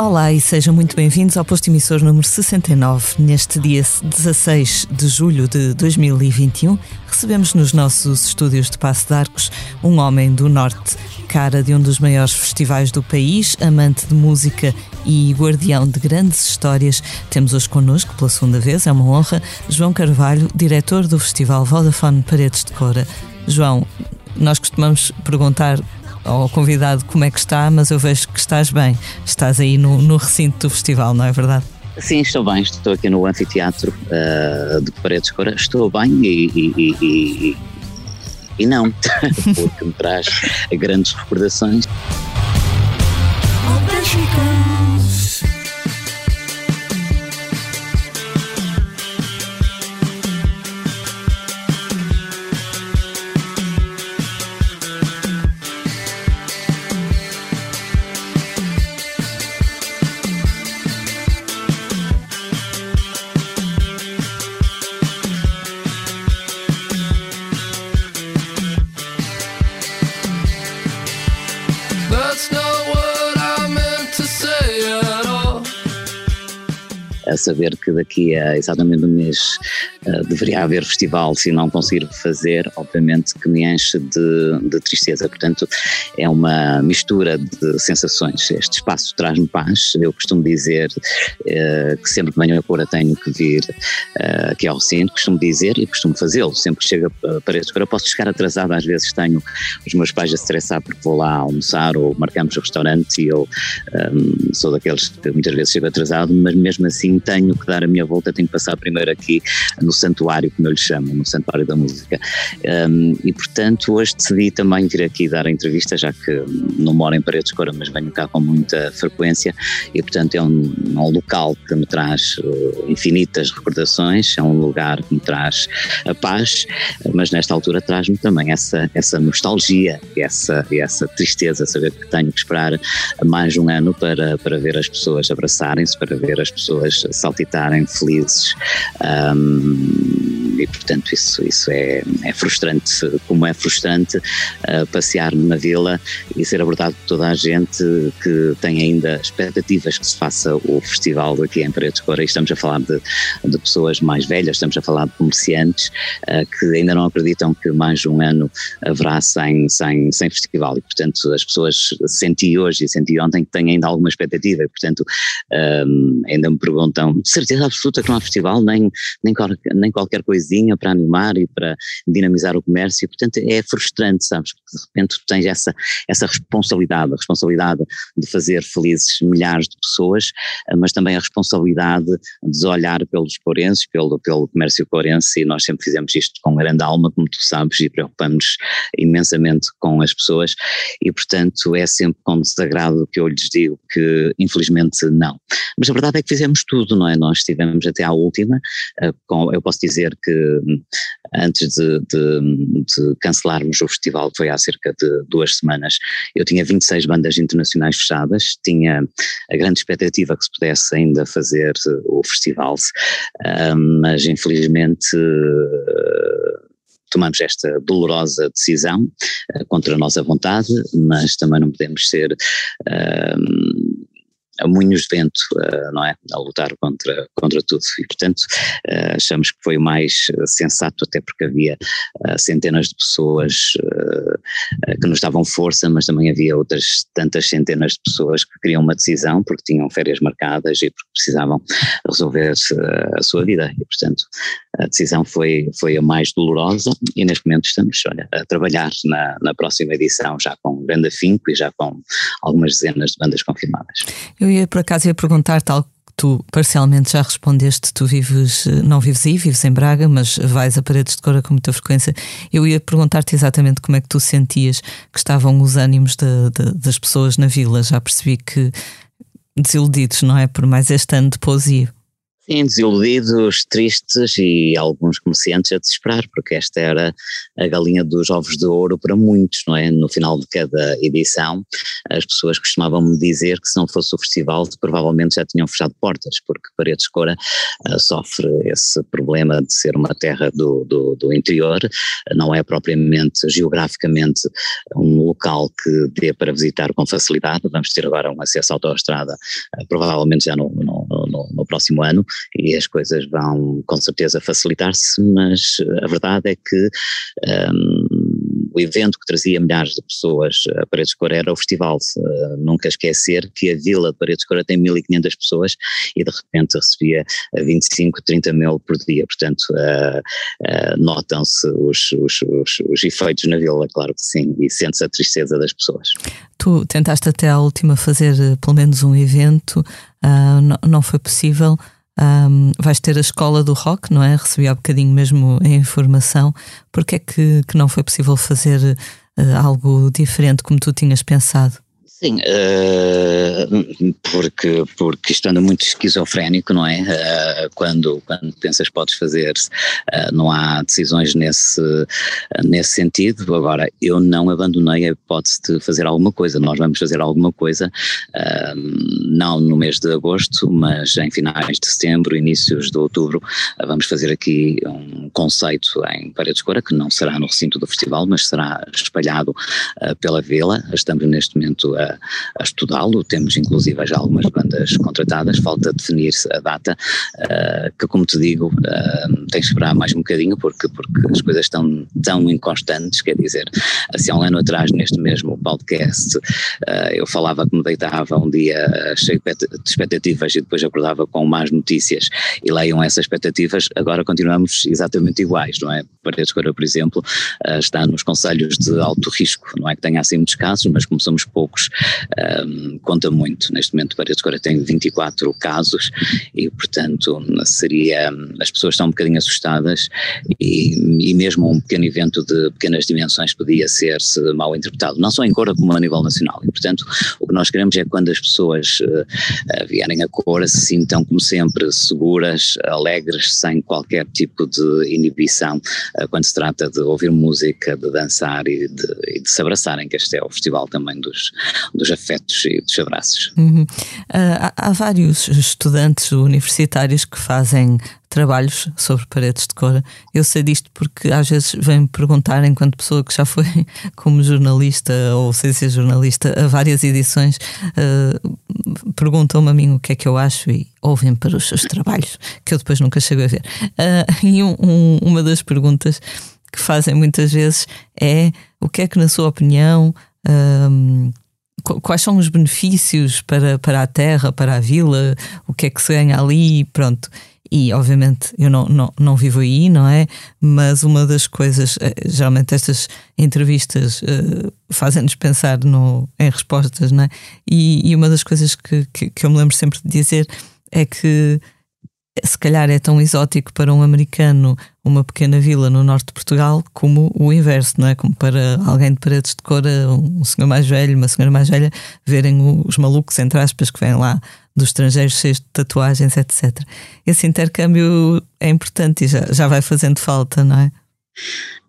Olá e sejam muito bem-vindos ao posto emissor número 69. Neste dia 16 de julho de 2021, recebemos nos nossos estúdios de Passo de Arcos um homem do Norte, cara de um dos maiores festivais do país, amante de música e guardião de grandes histórias. Temos hoje connosco, pela segunda vez, é uma honra, João Carvalho, diretor do Festival Vodafone Paredes de Cora. João, nós costumamos perguntar ao convidado como é que está, mas eu vejo que estás bem. Estás aí no, no recinto do festival, não é verdade? Sim, estou bem. Estou aqui no anfiteatro uh, de Paredes Cora. Estou bem e, e, e, e não, porque me traz grandes recordações. Saber que daqui a exatamente um mês uh, deveria haver festival, se não conseguir fazer, obviamente que me enche de, de, tristeza. Portanto, é uma mistura de sensações. Este espaço traz-me paz. Eu costumo dizer uh, que sempre que venho a Cora tenho que vir uh, aqui ao recinto, costumo dizer e costumo fazê-lo. Sempre que chego a Paredes Cora, posso chegar atrasado, às vezes tenho os meus pais a estressar porque vou lá almoçar ou marcamos o restaurante e eu um, sou daqueles que muitas vezes chego atrasado, mas mesmo assim tenho que dar a minha volta, tenho que passar primeiro aqui no santuário, como eu lhe chamo, no santuário da música. Um, e portanto, hoje decidi também vir aqui dar a entrevista, já que não moro em Paredes Cora, mas venho cá com muita frequência, e portanto é um, um local que me traz uh, infinitas recordações, é um lugar que me traz a paz, mas nesta altura traz-me também essa, essa nostalgia, essa, essa tristeza, saber que tenho que esperar mais um ano para, para ver as pessoas abraçarem-se, para ver as pessoas saltitarem felizes. Um, e portanto isso, isso é, é frustrante, como é frustrante uh, passear na vila e ser abordado por toda a gente que tem ainda expectativas que se faça o festival aqui em Paredes Cora e estamos a falar de, de pessoas mais velhas, estamos a falar de comerciantes uh, que ainda não acreditam que mais um ano haverá sem, sem, sem festival. E portanto as pessoas senti hoje e senti ontem que têm ainda alguma expectativa. E portanto um, ainda me perguntam de certeza absoluta que não há festival, nem, nem, nem qualquer coisinha para animar e para dinamizar o comércio, e portanto é frustrante, sabes, porque de repente tu tens essa, essa responsabilidade, a responsabilidade de fazer felizes milhares de pessoas, eh, mas também a responsabilidade de olhar pelos corenses, pelo, pelo comércio corense, e nós sempre fizemos isto com grande alma, como tu sabes, e preocupamos imensamente com as pessoas, e portanto é sempre com desagrado que eu lhes digo que infelizmente não. Mas a verdade é que fizemos tudo, não é? Nós estivemos até à última, eh, eu posso dizer que hum, antes de, de, de, cancelarmos o festival, que foi há cerca de duas semanas, eu tinha 26 bandas internacionais fechadas, tinha a grande expectativa que se pudesse ainda fazer o festival, hum, mas infelizmente tomamos esta dolorosa decisão contra a nossa vontade, mas também não podemos ser uh, a moinhos de vento, uh, não é? A lutar contra, contra tudo. E, portanto, uh, achamos que foi o mais sensato, até porque havia centenas de pessoas que nos davam força, mas também havia outras tantas centenas de pessoas que queriam uma decisão porque tinham férias marcadas e porque precisavam resolver a sua vida. E, portanto, a decisão foi, foi a mais dolorosa e neste momento estamos olha, a trabalhar na, na próxima edição já com grande afinco e já com algumas dezenas de bandas confirmadas. Eu ia por acaso ia perguntar tal tu parcialmente já respondeste, tu vives, não vives aí, vives em Braga, mas vais a paredes de cora com muita frequência. Eu ia perguntar-te exatamente como é que tu sentias que estavam os ânimos de, de, das pessoas na vila. Já percebi que desiludidos, não é? Por mais este ano de poesia. Sim, desiludidos, tristes e alguns comerciantes a desesperar, porque esta era a galinha dos ovos de ouro para muitos, não é? No final de cada edição, as pessoas costumavam me dizer que se não fosse o festival, provavelmente já tinham fechado portas, porque Paredes Cora uh, sofre esse problema de ser uma terra do, do, do interior, não é propriamente geograficamente um local que dê para visitar com facilidade. Vamos ter agora um acesso à autoestrada, uh, provavelmente já no, no, no, no próximo ano e as coisas vão com certeza facilitar-se, mas a verdade é que um, o evento que trazia milhares de pessoas a Paredes de Cor era o festival. Uh, nunca esquecer que a vila de Paredes de Cor tem 1500 pessoas e de repente recebia 25, 30 mil por dia, portanto uh, uh, notam-se os, os, os, os, efeitos na vila, claro que sim, e sente-se a tristeza das pessoas. Tu tentaste até à última fazer pelo menos um evento, não, não foi possível. Um, vais ter a escola do rock, não é? Recebi há bocadinho mesmo a informação. Porque é que, que não foi possível fazer uh, algo diferente como tu tinhas pensado? Sim, uh, porque, porque isto anda muito esquizofrénico, não é? Uh, quando, quando pensas podes fazer, uh, não há decisões nesse, nesse sentido. Agora, eu não abandonei a hipótese de fazer alguma coisa. Nós vamos fazer alguma coisa, não no mês de agosto, mas em finais de setembro, inícios de outubro, vamos fazer aqui um conceito em Paredes Cora, que não será no recinto do festival, mas será espalhado pela vila. Estamos neste momento a a, estudá-lo. Temos inclusive já algumas bandas contratadas, falta definir a data, uh, que como te digo, uh, tens que esperar mais um bocadinho porque, porque as coisas estão tão inconstantes, quer dizer, assim há um ano atrás neste mesmo podcast uh, eu falava que me deitava um dia cheio de expectativas e depois acordava com más notícias. E leiam essas expectativas, agora continuamos exatamente iguais, não é? Paredes Cora, por exemplo, está nos conselhos de alto risco, não é que tenha assim muitos casos, mas como somos poucos, um, conta muito. Neste momento, Paredes Cora tem 24 casos e, portanto, seria. As pessoas estão um bocadinho assustadas e, e mesmo um pequeno evento de pequenas dimensões podia ser-se mal interpretado, não só em Cora como a nível nacional. E, portanto, o que nós queremos é que quando as pessoas uh, vierem a Cora se sintam, como sempre, seguras, alegres, sem qualquer tipo de inibição, uh, quando se trata de ouvir música, de dançar e de, e de se abraçarem, que este é o festival também dos, dos afetos e dos abraços. Uhum. Uh, há, há, vários estudantes universitários que fazem trabalhos sobre paredes de cor. Eu sei disto porque às vezes vêm-me perguntar, enquanto pessoa que já foi como jornalista ou sem ser jornalista a várias edições, uh, perguntam-me a mim o que é que eu acho e ouvem para os seus trabalhos, que eu depois nunca chego a ver. Uh, e um, um, uma das perguntas que fazem muitas vezes é o que é que, na sua opinião, quais são os benefícios para, para a terra, para a vila, o que é que se ganha ali, pronto. E obviamente eu não, não, não vivo aí, não é? Mas uma das coisas, eh, geralmente estas entrevistas uh, fazem-nos pensar no, em respostas, não é? E, e uma das coisas que, que, que eu me lembro sempre de dizer é que se calhar é tão exótico para um americano uma pequena vila no norte de Portugal como o inverso, não é? Como para alguém de paredes de cor, um senhor mais velho, uma senhora mais velha, verem os malucos, entre aspas, que vêm lá dos estrangeiros cheios de tatuagens, etc. Esse intercâmbio é importante e já, já vai fazendo falta, não é?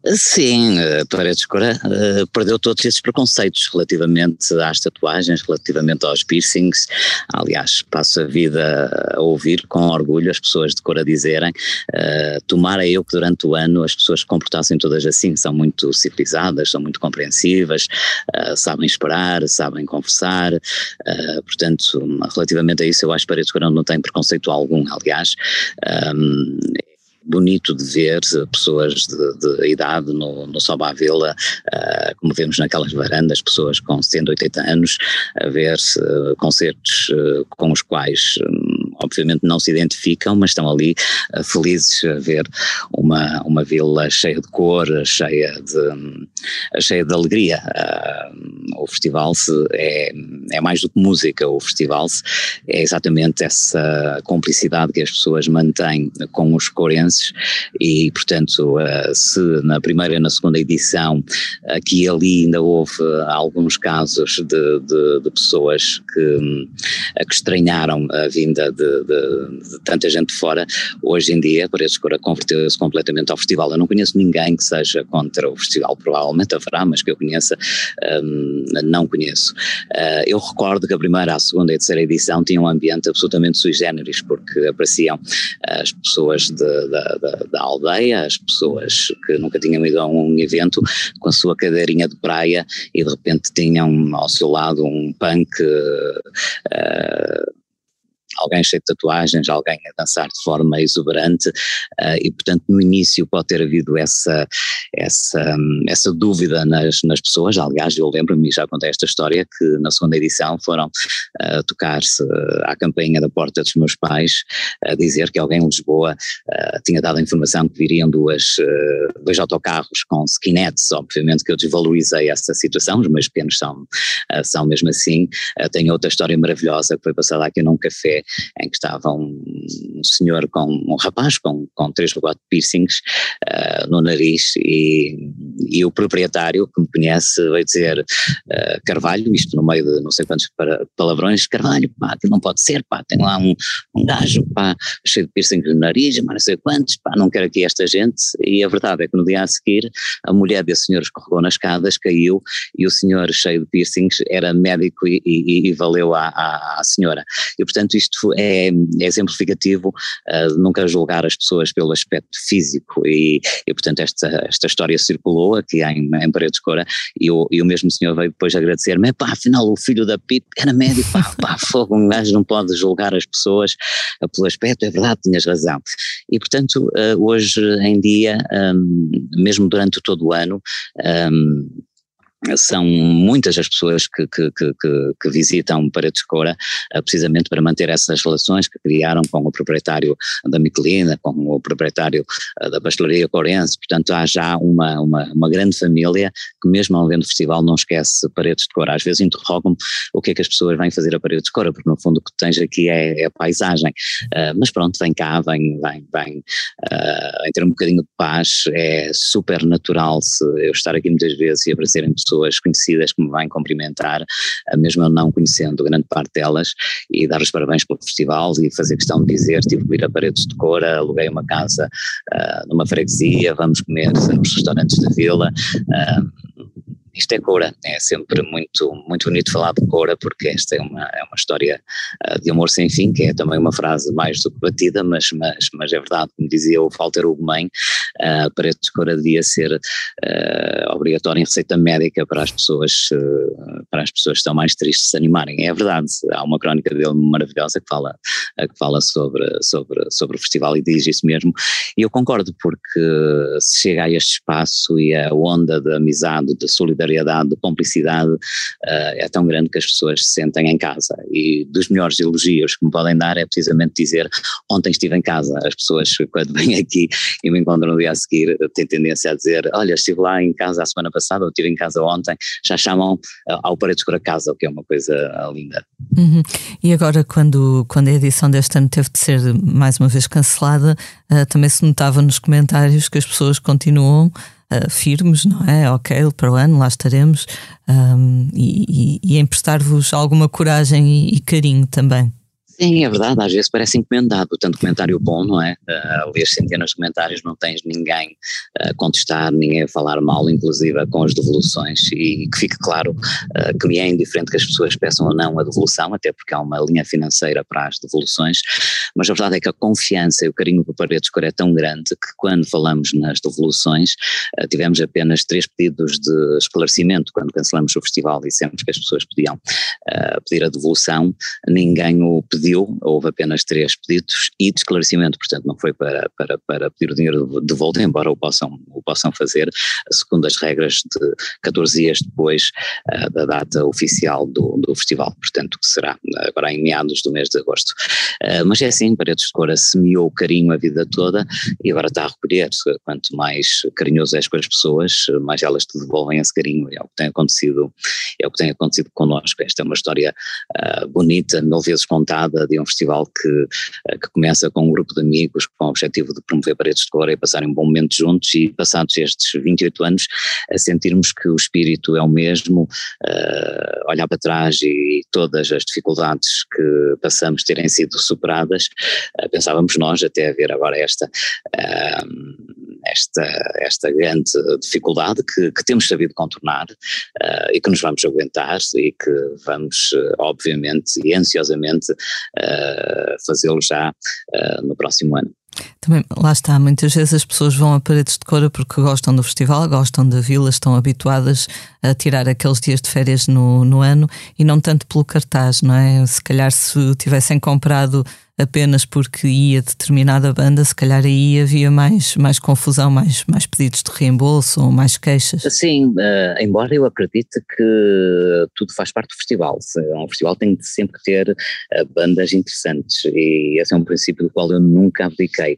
Sim, a Paredes Cora uh, perdeu todos esses preconceitos relativamente às tatuagens, relativamente aos piercings. Aliás, passo a vida a ouvir com orgulho as pessoas de Cora dizerem: uh, tomara eu que durante o ano as pessoas se comportassem todas assim, são muito civilizadas, são muito compreensivas, uh, sabem esperar, sabem conversar. Portanto, relativamente a isso, eu acho que Paredes Cora não tem preconceito algum. Aliás, um, bonito de ver pessoas de, de idade no, no Soba Vila, uh, como vemos naquelas varandas, pessoas com 180 anos, a ver uh, concertos uh, com os quais um, obviamente não se identificam, mas estão ali uh, felizes a ver uma, uma vila cheia de cor, cheia de, cheia de alegria. Uh, o festival é, é mais do que música, o festival é exatamente essa cumplicidade que as pessoas mantêm com os corenses e, portanto, uh, se na primeira e na segunda edição aqui e ali ainda houve alguns casos de, de, de pessoas que, que estranharam a vinda de de, de, tanta gente fora, hoje em dia Paredes de Cora converteu-se completamente ao festival. Eu não conheço ninguém que seja contra o festival, provavelmente haverá, mas que eu conheça, um, não conheço. Uh, eu recordo que a primeira, a segunda e a terceira edição tinham um ambiente absolutamente sui generis, porque apareciam as pessoas de, da, da, da, aldeia, as pessoas que nunca tinham ido a um evento, com a sua cadeirinha de praia e de repente tinham ao seu lado um punk. Uh, alguém cheio de tatuagens, alguém a dançar de forma exuberante, uh, e portanto no início pode ter havido essa, essa, essa dúvida nas, nas pessoas, aliás eu lembro-me, já contei esta história, que na segunda edição foram uh, tocar-se uh, à campainha da porta dos meus pais, a dizer que alguém em Lisboa tinha dado a informação que viriam duas, dois autocarros com skinheads, obviamente que eu desvalorizei essa situação, os meus pequenos são, são mesmo assim, tenho outra história maravilhosa que foi passada aqui num café em que estava um, senhor com um rapaz com, com três ou quatro piercings uh, no nariz e, e, o proprietário que me conhece veio dizer uh, Carvalho, isto no meio de não sei quantos palavrões, Carvalho, pá, não pode ser, pá, tem lá um, um gajo, pá, cheio de piercings no nariz, mas não sei quantos, pá, não quero aqui esta gente e a verdade é que no dia a seguir a mulher desse senhor escorregou nas escadas, caiu e o senhor cheio de piercings era médico e, e, e valeu à, à, à senhora. E portanto isto isto é, é exemplificativo uh, de nunca julgar as pessoas pelo aspecto físico e, e portanto esta, esta história circulou aqui em, em Paredes Cora e o, e o mesmo senhor veio depois agradecer-me, pá, afinal o filho da Pip era médico, pá, pá, fogo, um gajo não pode julgar as pessoas uh, pelo aspecto, é verdade, tinhas razão. E portanto uh, hoje em dia, mesmo durante todo o ano, são muitas as pessoas que, que, que, que visitam Paredes Cora uh, precisamente para manter essas relações que criaram com o proprietário da Michelina, com o proprietário uh, da pastelaria corense, portanto há já uma, uma, uma, grande família que mesmo ao vendo o festival não esquece Paredes de Cora, às vezes interrogam-me o que é que as pessoas vêm fazer a Paredes de Cora, porque no fundo o que tens aqui é, é a paisagem, uh, mas pronto, vem cá, vem, vem, vem em ter um bocadinho de paz, é super natural se eu estar aqui muitas vezes e aparecerem pessoas pessoas conhecidas que me vêm cumprimentar, eh, mesmo eu não conhecendo grande parte delas, e dar os parabéns pelo festival e fazer questão de dizer, tive que ir a Paredes de Cora, aluguei uma casa uh, numa freguesia, vamos comer nos restaurantes da vila, uh, isto é Cora, é sempre muito, muito bonito falar de Cora, porque esta é uma, é uma história uh, de amor sem fim, que é também uma frase mais do que batida, mas, mas, mas é verdade, como dizia o Walter Ugumem, uh, para de Cora devia ser uh, obrigatório em receita médica para as pessoas, uh, para as pessoas que estão mais tristes se animarem. É verdade, há uma crónica dele maravilhosa que fala, que fala sobre, sobre, sobre o festival e diz isso mesmo, e eu concordo, porque se chega a este espaço e a onda de amizade, de solidariedade, solidariedade, de cumplicidade uh, é tão grande que as pessoas se sentem em casa. E dos melhores elogios que me podem dar é precisamente dizer: ontem estive em casa. As pessoas, quando vêm aqui e me encontram no dia a seguir, têm tendência a dizer: olha, estive lá em casa a semana passada, ou estive em casa ontem, já chamam uh, ao Paredes a casa, o que é uma coisa linda. Uhum. E agora, quando, quando a edição deste ano teve de ser mais uma vez cancelada, uh, também se notava nos comentários que as pessoas continuam uh, firmes, não é? Ok, para o ano lá estaremos um, e, e, e emprestar-vos alguma coragem e, e carinho também. Sim, é verdade, às vezes parece encomendado, tanto comentário bom, não é? Uh, lês centenas de comentários, não tens ninguém a contestar, ninguém a falar mal, inclusive com as devoluções, e que fique claro uh, que me é indiferente que as pessoas peçam ou não a devolução, até porque há uma linha financeira para as devoluções, mas a verdade é que a confiança e o carinho por Paredes Cor é tão grande que quando falamos nas devoluções, uh, tivemos apenas três pedidos de esclarecimento quando cancelamos o festival, dissemos que as pessoas podiam pedir a devolução, ninguém o pediu pediu, houve apenas três pedidos e de esclarecimento, portanto não foi para, para, para pedir o dinheiro de volta, embora o possam, o possam fazer, segundo as regras de 14 dias depois uh, da data oficial do, do festival, portanto que será agora em meados do mês de agosto. Uh, mas é assim, Paredes de Cora semeou carinho a vida toda e agora está a recolher, quanto mais carinhoso és com as pessoas, mais elas te devolvem esse carinho, é o que tem acontecido, é o que tem acontecido connosco, esta é uma história uh, bonita, mil vezes contada, de um festival que, eh, que começa com um grupo de amigos com o objetivo de promover paredes de cor e passarem um bom momento juntos e passados estes 28 anos a sentirmos que o espírito é o mesmo, uh, olhar para trás e todas as dificuldades que passamos terem sido superadas, uh, pensávamos nós até a ver agora esta uh, esta, esta grande dificuldade que, que temos sabido contornar uh, e que nos vamos aguentar e que vamos, uh, obviamente e ansiosamente, uh, fazê-lo já no próximo ano. Também, lá está, muitas vezes as pessoas vão a paredes de cora porque gostam do festival, gostam da vila, estão habituadas a tirar aqueles dias de férias no, no ano e não tanto pelo cartaz, não é? Se calhar se tivessem comprado apenas porque ia determinada banda, se calhar aí havia mais, mais confusão, mais, mais pedidos de reembolso ou mais queixas. Sim, uh, embora eu acredite que tudo faz parte do festival. Um festival tem sempre que ter uh, bandas interessantes e esse é um princípio do qual eu nunca abdiquei.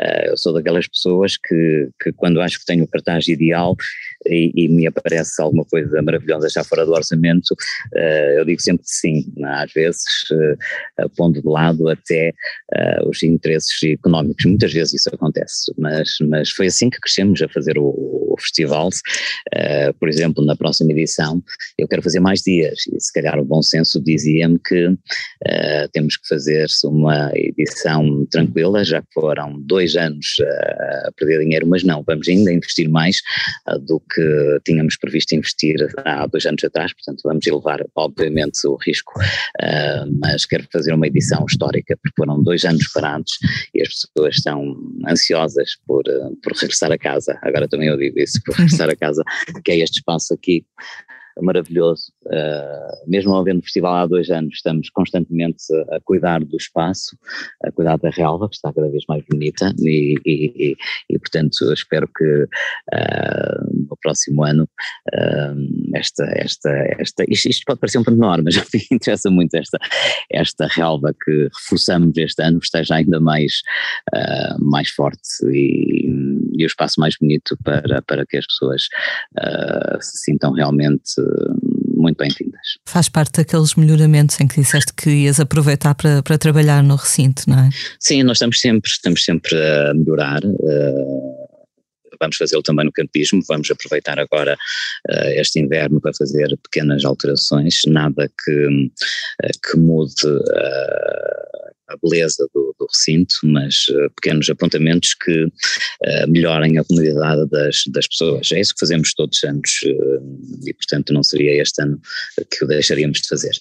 Uh, eu sou daquelas pessoas que, que quando acho que tenho o cartaz ideal e, e, me aparece alguma coisa maravilhosa já fora do orçamento, eu digo sempre sim. Às vezes, pondo de lado até uh, os interesses económicos. Muitas vezes isso acontece, mas, mas foi assim que crescemos a fazer o, o festival. Uh, por exemplo, na próxima edição eu quero fazer mais dias e se calhar o bom senso dizia-me que uh, temos que fazer uma edição tranquila, já que foram dois anos a perder dinheiro, mas não, vamos ainda investir mais do que tínhamos previsto investir há dois anos atrás, portanto vamos elevar obviamente o risco, mas quero fazer uma edição histórica, foram dois anos parados e as pessoas estão ansiosas por, eh, por regressar a casa. Agora também eu digo isso, por regressar a casa, que é este espaço aqui maravilhoso. Uh, mesmo havendo festival há dois anos, estamos constantemente a, cuidar do espaço, a cuidar da relva, que está cada vez mais bonita, e, e, e, e portanto espero que uh, no próximo ano uh, esta, esta, esta isto, isto, pode parecer um pormenor, mas me interessa muito esta, esta relva que reforçamos este ano esteja ainda mais, mais forte e, e o espaço mais bonito para, para que as pessoas se sintam realmente muito bem-vindas. Faz parte daqueles melhoramentos em que disseste que ias aproveitar para, para trabalhar no recinto, não é? Sim, nós estamos sempre, estamos sempre a melhorar. Uh, vamos fazê-lo também no campismo, vamos aproveitar agora uh, este inverno para fazer pequenas alterações, nada que, uh, que mude a beleza do, do recinto, mas uh, pequenos apontamentos que uh, melhorem a comunidade das, das pessoas. É isso que fazemos todos os anos uh, e, portanto, não seria este ano que o deixaríamos de fazer.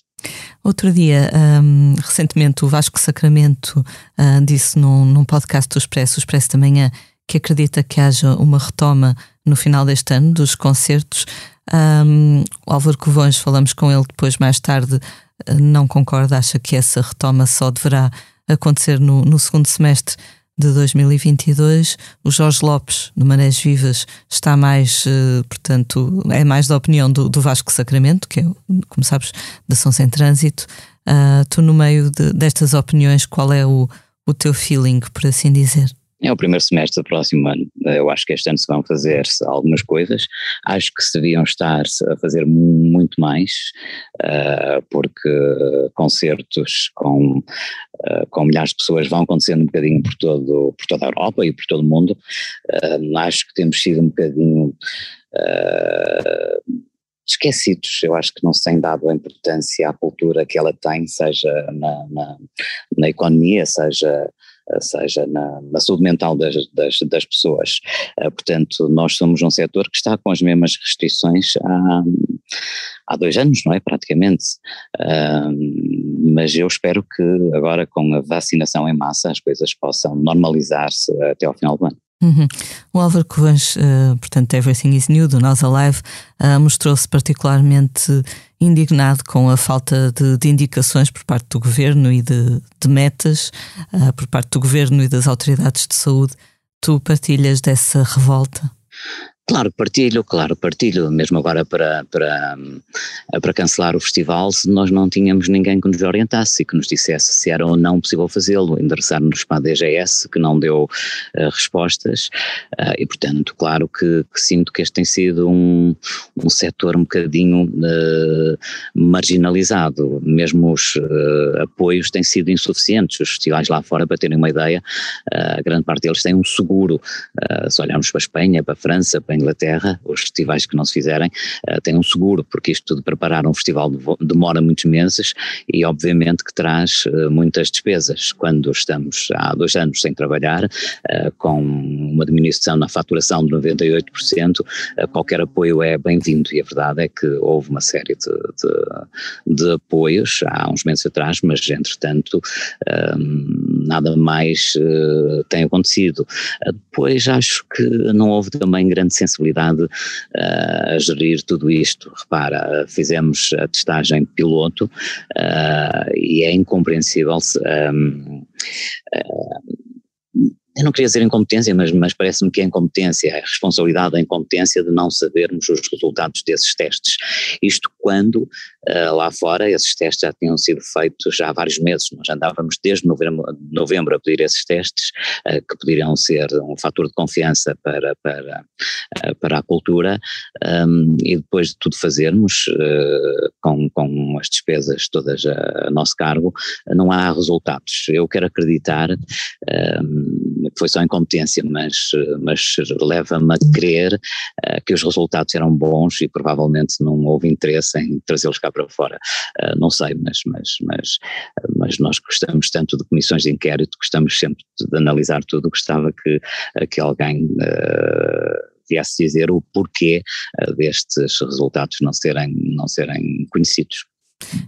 Outro dia, um, recentemente, o Vasco Sacramento uh, disse num, num podcast do Expresso, o Expresso da Manhã, que acredita que haja uma retoma no final deste ano dos concertos. Um, o Álvaro Covões, falamos com ele depois mais tarde, não concorda, acha que essa retoma só deverá acontecer no, no segundo semestre de 2022. O Jorge Lopes, do Marés Vivas, está mais, eh, portanto, é mais da opinião do, do Vasco Sacramento, que é, como sabes, da São Sem Trânsito. Uh, tu, no meio de, destas opiniões, qual é o, o teu feeling, por assim dizer? É o primeiro semestre do próximo ano. Eu acho que este ano se vão fazer algumas coisas. Acho que se deviam estar a fazer muito mais, uh, porque concertos com, uh, com milhares de pessoas vão acontecendo um bocadinho por, todo, por toda a Europa e por todo o mundo. Acho que temos sido um bocadinho esquecidos. Eu acho que não se tem dado a importância à cultura que ela tem, seja na, na, na economia, seja seja na, na saúde mental das, das, das pessoas. Uh, portanto, nós somos um setor que está com as mesmas restrições há, há dois anos, não é? Praticamente. Mas eu espero que agora, com a vacinação em massa, as coisas possam normalizar-se até ao final do ano. Uhum. O Álvaro Covães, uh, portanto, Everything is New, do Nós Alive, uh, mostrou-se particularmente indignado com a falta de, de, indicações por parte do governo e de, de metas uh, por parte do governo e das autoridades de saúde. Tu partilhas dessa revolta? Claro, partilho, claro, partilho, mesmo agora para, para, para cancelar o festival, se nós não tínhamos ninguém que nos orientasse e que nos dissesse se era ou não possível fazê-lo, endereçar-nos para a DGS, que não deu uh, respostas, uh, e portanto, claro que, que, sinto que este tem sido um, um setor um bocadinho uh, marginalizado, mesmo os apoios têm sido insuficientes, os festivais lá fora, para terem uma ideia, a grande parte deles têm um seguro, se olharmos para a Espanha, para a França, para Inglaterra, os festivais que não se fizerem uh, têm um seguro, porque isto de preparar um festival demora muitos meses e obviamente que traz uh, muitas despesas. Quando estamos há dois anos sem trabalhar, uh, com uma diminuição na faturação de 98%, qualquer apoio é bem-vindo e a verdade é que houve uma série de, de, de apoios há uns meses atrás, mas entretanto nada mais tem acontecido. Depois acho que não houve também grande sensibilidade uh, a gerir tudo isto. Repara, fizemos a testagem piloto uh, e é incompreensível se, um, uh, eu não queria dizer incompetência, mas, mas parece-me que é incompetência, é responsabilidade da incompetência de não sabermos os resultados desses testes. Isto quando uh, lá fora esses testes já tinham sido feitos já há vários meses, nós andávamos desde novembro, novembro a pedir esses testes, uh, que poderiam ser um fator de confiança para, para, uh, para a cultura, e depois de tudo fazermos, com, com as despesas todas a, nosso cargo, não há resultados. Eu quero acreditar foi só incompetência, mas, mas leva-me a crer uh, que os resultados eram bons e provavelmente não houve interesse em trazê-los cá para fora. Uh, não sei, mas, mas, mas, mas nós gostamos tanto de comissões de inquérito, gostamos sempre de analisar tudo, gostava que, que alguém uh, viesse dizer o porquê destes resultados não serem, não serem conhecidos.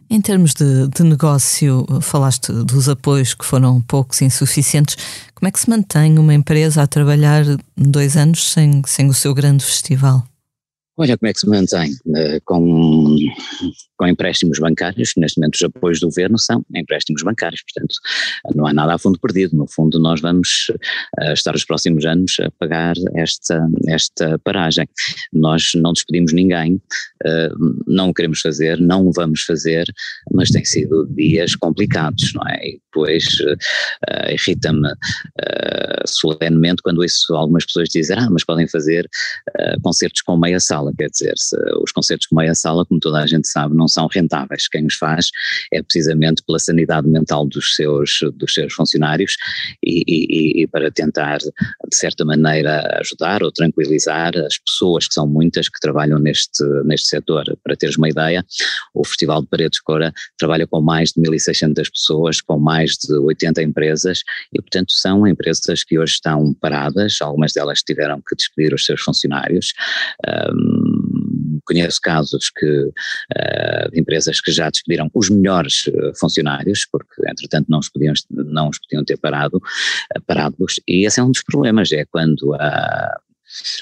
Em termos de, de, negócio, falaste dos apoios que foram poucos, insuficientes. Como é que se mantém uma empresa a trabalhar dois anos sem, sem o seu grande festival? Olha como é que se mantém, uh, com, com empréstimos bancários, neste momento os apoios do governo são empréstimos bancários, portanto não há nada a fundo perdido, no fundo nós vamos uh, estar os próximos anos a pagar esta, esta paragem. Nós não despedimos ninguém, uh, não o queremos fazer, não o vamos fazer, mas tem sido dias complicados, não é? E depois irrita-me solenemente quando ouço algumas pessoas dizer, ah, mas podem fazer concertos com meia sala quer dizer, os concertos com meia sala, como toda a gente sabe, não são rentáveis. Quem os faz é precisamente pela sanidade mental dos seus, dos seus funcionários e, e, e para tentar, de certa maneira, ajudar ou tranquilizar as pessoas, que são muitas, que trabalham neste, neste setor. Para teres uma ideia, o Festival de Paredes Cora trabalha com mais de 1.600 pessoas, com mais de 80 empresas e, portanto, são empresas que hoje estão paradas, algumas delas tiveram que despedir os seus funcionários. Um, conheço casos que, uh, de empresas que já despediram os melhores uh, funcionários, porque entretanto não os podiam, não os podiam ter parado, uh, parados, e esse é um dos problemas, é quando a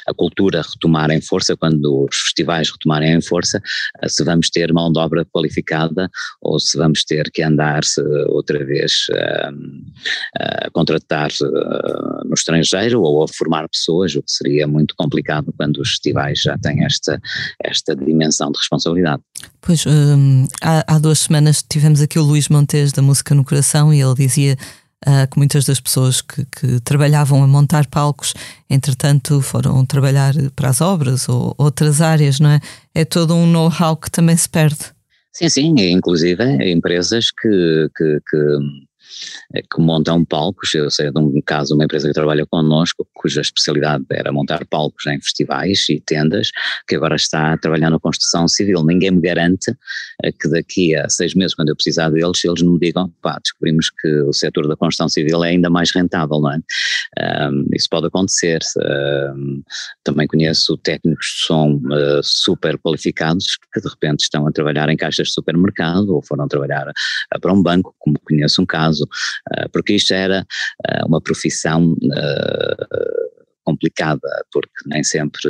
a cultura retomar em força, quando os festivais retomarem em força, eh, se vamos ter mão de obra qualificada ou se vamos ter que andar outra vez a, ehm, a contratar eh, no estrangeiro ou a formar pessoas, o que seria muito complicado quando os festivais já têm esta, esta dimensão de responsabilidade. Pois, hum, há, há duas semanas tivemos aqui o Luís Montes da Música no Coração e ele dizia uh, que muitas das pessoas que, que, trabalhavam a montar palcos, entretanto, foram trabalhar para as obras ou outras áreas, não é? É todo um know-how que também se perde. Sim, sim, inclusive empresas que, que, que é que montam palcos. Eu sei de um caso, uma empresa que trabalha connosco, cuja especialidade era montar palcos em festivais e tendas, que agora está a trabalhar na construção civil. Ninguém me garante eh, que daqui a seis meses, quando eu precisar deles, eles me digam, pá, descobrimos que o setor da construção civil é ainda mais rentável, não é? Um, isso pode acontecer. Um, também conheço técnicos de som uh, super qualificados que de repente estão a trabalhar em caixas de supermercado ou foram trabalhar para um banco, como conheço um caso, uh, porque isto era uma profissão complicada, porque nem sempre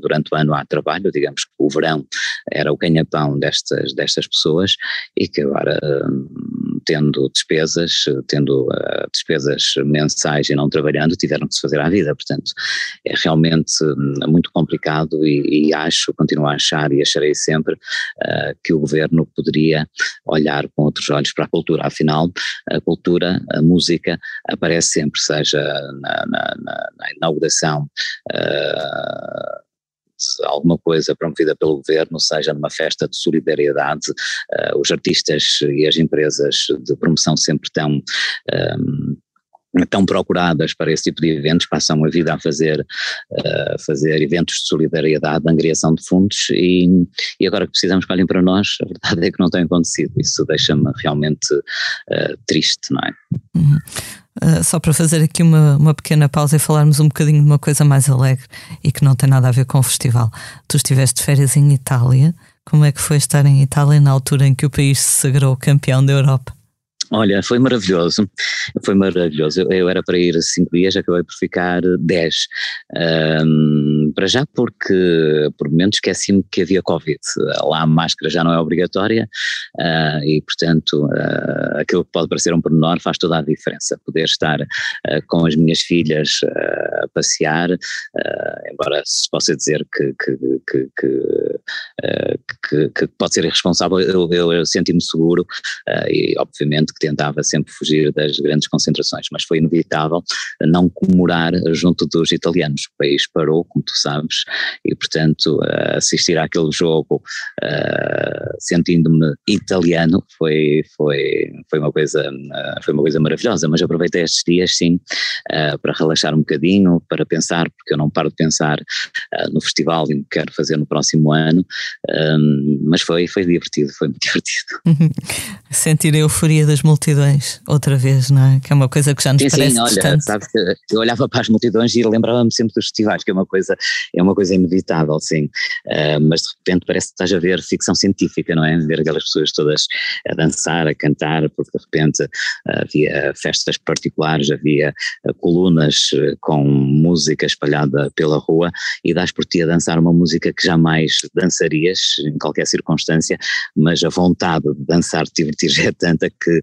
durante o ano há trabalho, digamos que o verão era o ganha-pão destas, destas pessoas e que agora tendo despesas, tendo uh, despesas mensais e não trabalhando, tiveram que se fazer à vida. Portanto, é realmente hum, muito complicado e, e, acho, continuo a achar e acharei sempre uh, que o governo poderia olhar com outros olhos para a cultura. Afinal, a cultura, a música aparece sempre, seja na, na, na, na inauguração. Uh, alguma coisa promovida pelo governo, seja numa festa de solidariedade, uh, os artistas e as empresas de promoção sempre estão um, tão procuradas para esse tipo de eventos, passam a vida a fazer, uh, fazer eventos de solidariedade, de angriação de fundos e, e agora que precisamos que olhem para nós, a verdade é que não tem acontecido, isso deixa-me realmente uh, triste, não é? Uhum. Uh, só para fazer aqui uma, uma pequena pausa e falarmos um bocadinho de uma coisa mais alegre e que não tem nada a ver com o festival. Tu estiveste de férias em Itália, como é que foi estar em Itália na altura em que o país se sagrou campeão da Europa? Olha, foi maravilhoso, foi maravilhoso. Eu, eu, era para ir cinco dias, acabei por ficar dez. Um, para já porque por momentos esqueci-me que havia Covid. Lá a máscara já não é obrigatória uh, e, portanto, uh, aquilo que pode parecer um pormenor faz toda a diferença. Poder estar uh, com as minhas filhas a passear, embora se possa dizer que, que, que, que, que pode ser irresponsável, eu, eu, eu senti-me seguro e, obviamente, que tentava sempre fugir das grandes concentrações, mas foi inevitável não comemorar junto dos italianos. O país parou, como tu sabes, e portanto assistir àquele jogo uh, sentindo-me italiano foi, foi, foi, uma coisa, uh, foi uma coisa maravilhosa, mas aproveitei estes dias sim para relaxar um bocadinho, para pensar, porque eu não paro de pensar no festival e no que quero fazer no próximo ano, mas foi, foi divertido, foi muito divertido. Sentir a euforia das outra vez, não é? Que é uma coisa que já nos sim, parece sim, olha, distante. Sabes que eu olhava para as multidões e lembrava-me sempre dos festivais, que é uma coisa, é uma coisa inevitável, sim. Uh, mas de repente parece que estás a ver ficção científica, não é? Ver aquelas pessoas todas a dançar, a cantar, porque de repente uh, havia festas particulares, havia uh, colunas com música espalhada pela rua e dás por ti a dançar uma música que jamais dançarias em qualquer circunstância, mas a vontade de dançar, divertir é tanta que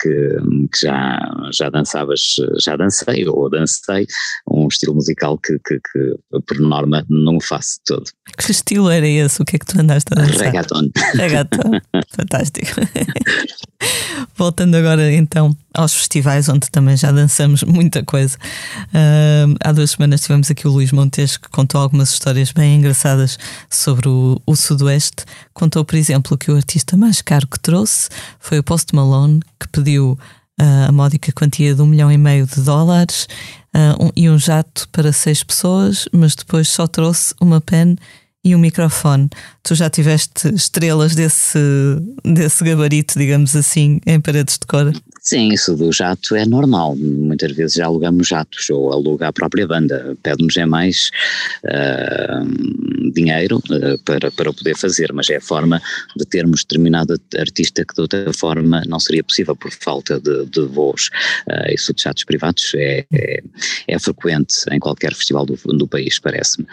que, que, já, já dançavas, já dancei ou dancei, um estilo musical que, que, que por norma não faço todo. Que estilo era esse? O que é que tu andaste a dançar? Regaton. Regaton, fantástico. Voltando agora então aos festivais, onde também já dançamos muita coisa. Uh, há duas semanas tivemos aqui o Luís Montes, que contou algumas histórias bem engraçadas sobre o, o Sudoeste. Contou, por exemplo, que o artista mais caro que trouxe foi o Post Malone, que pediu uh, a módica quantia de um milhão e meio de dólares uh, um, e um jato para seis pessoas, mas depois só trouxe uma pen e um microfone. Tu já tiveste estrelas desse, desse gabarito, digamos assim, em paredes de cor? Sim, isso do jato é normal. Muitas vezes já alugamos jatos ou aluga a própria banda. Pede-nos é mais uh, dinheiro uh, para, para poder fazer, mas é a forma de termos determinado artista que de outra forma não seria possível por falta de, de voos. Uh, isso de jatos privados é, é, é, frequente em qualquer festival do, do país, parece-me.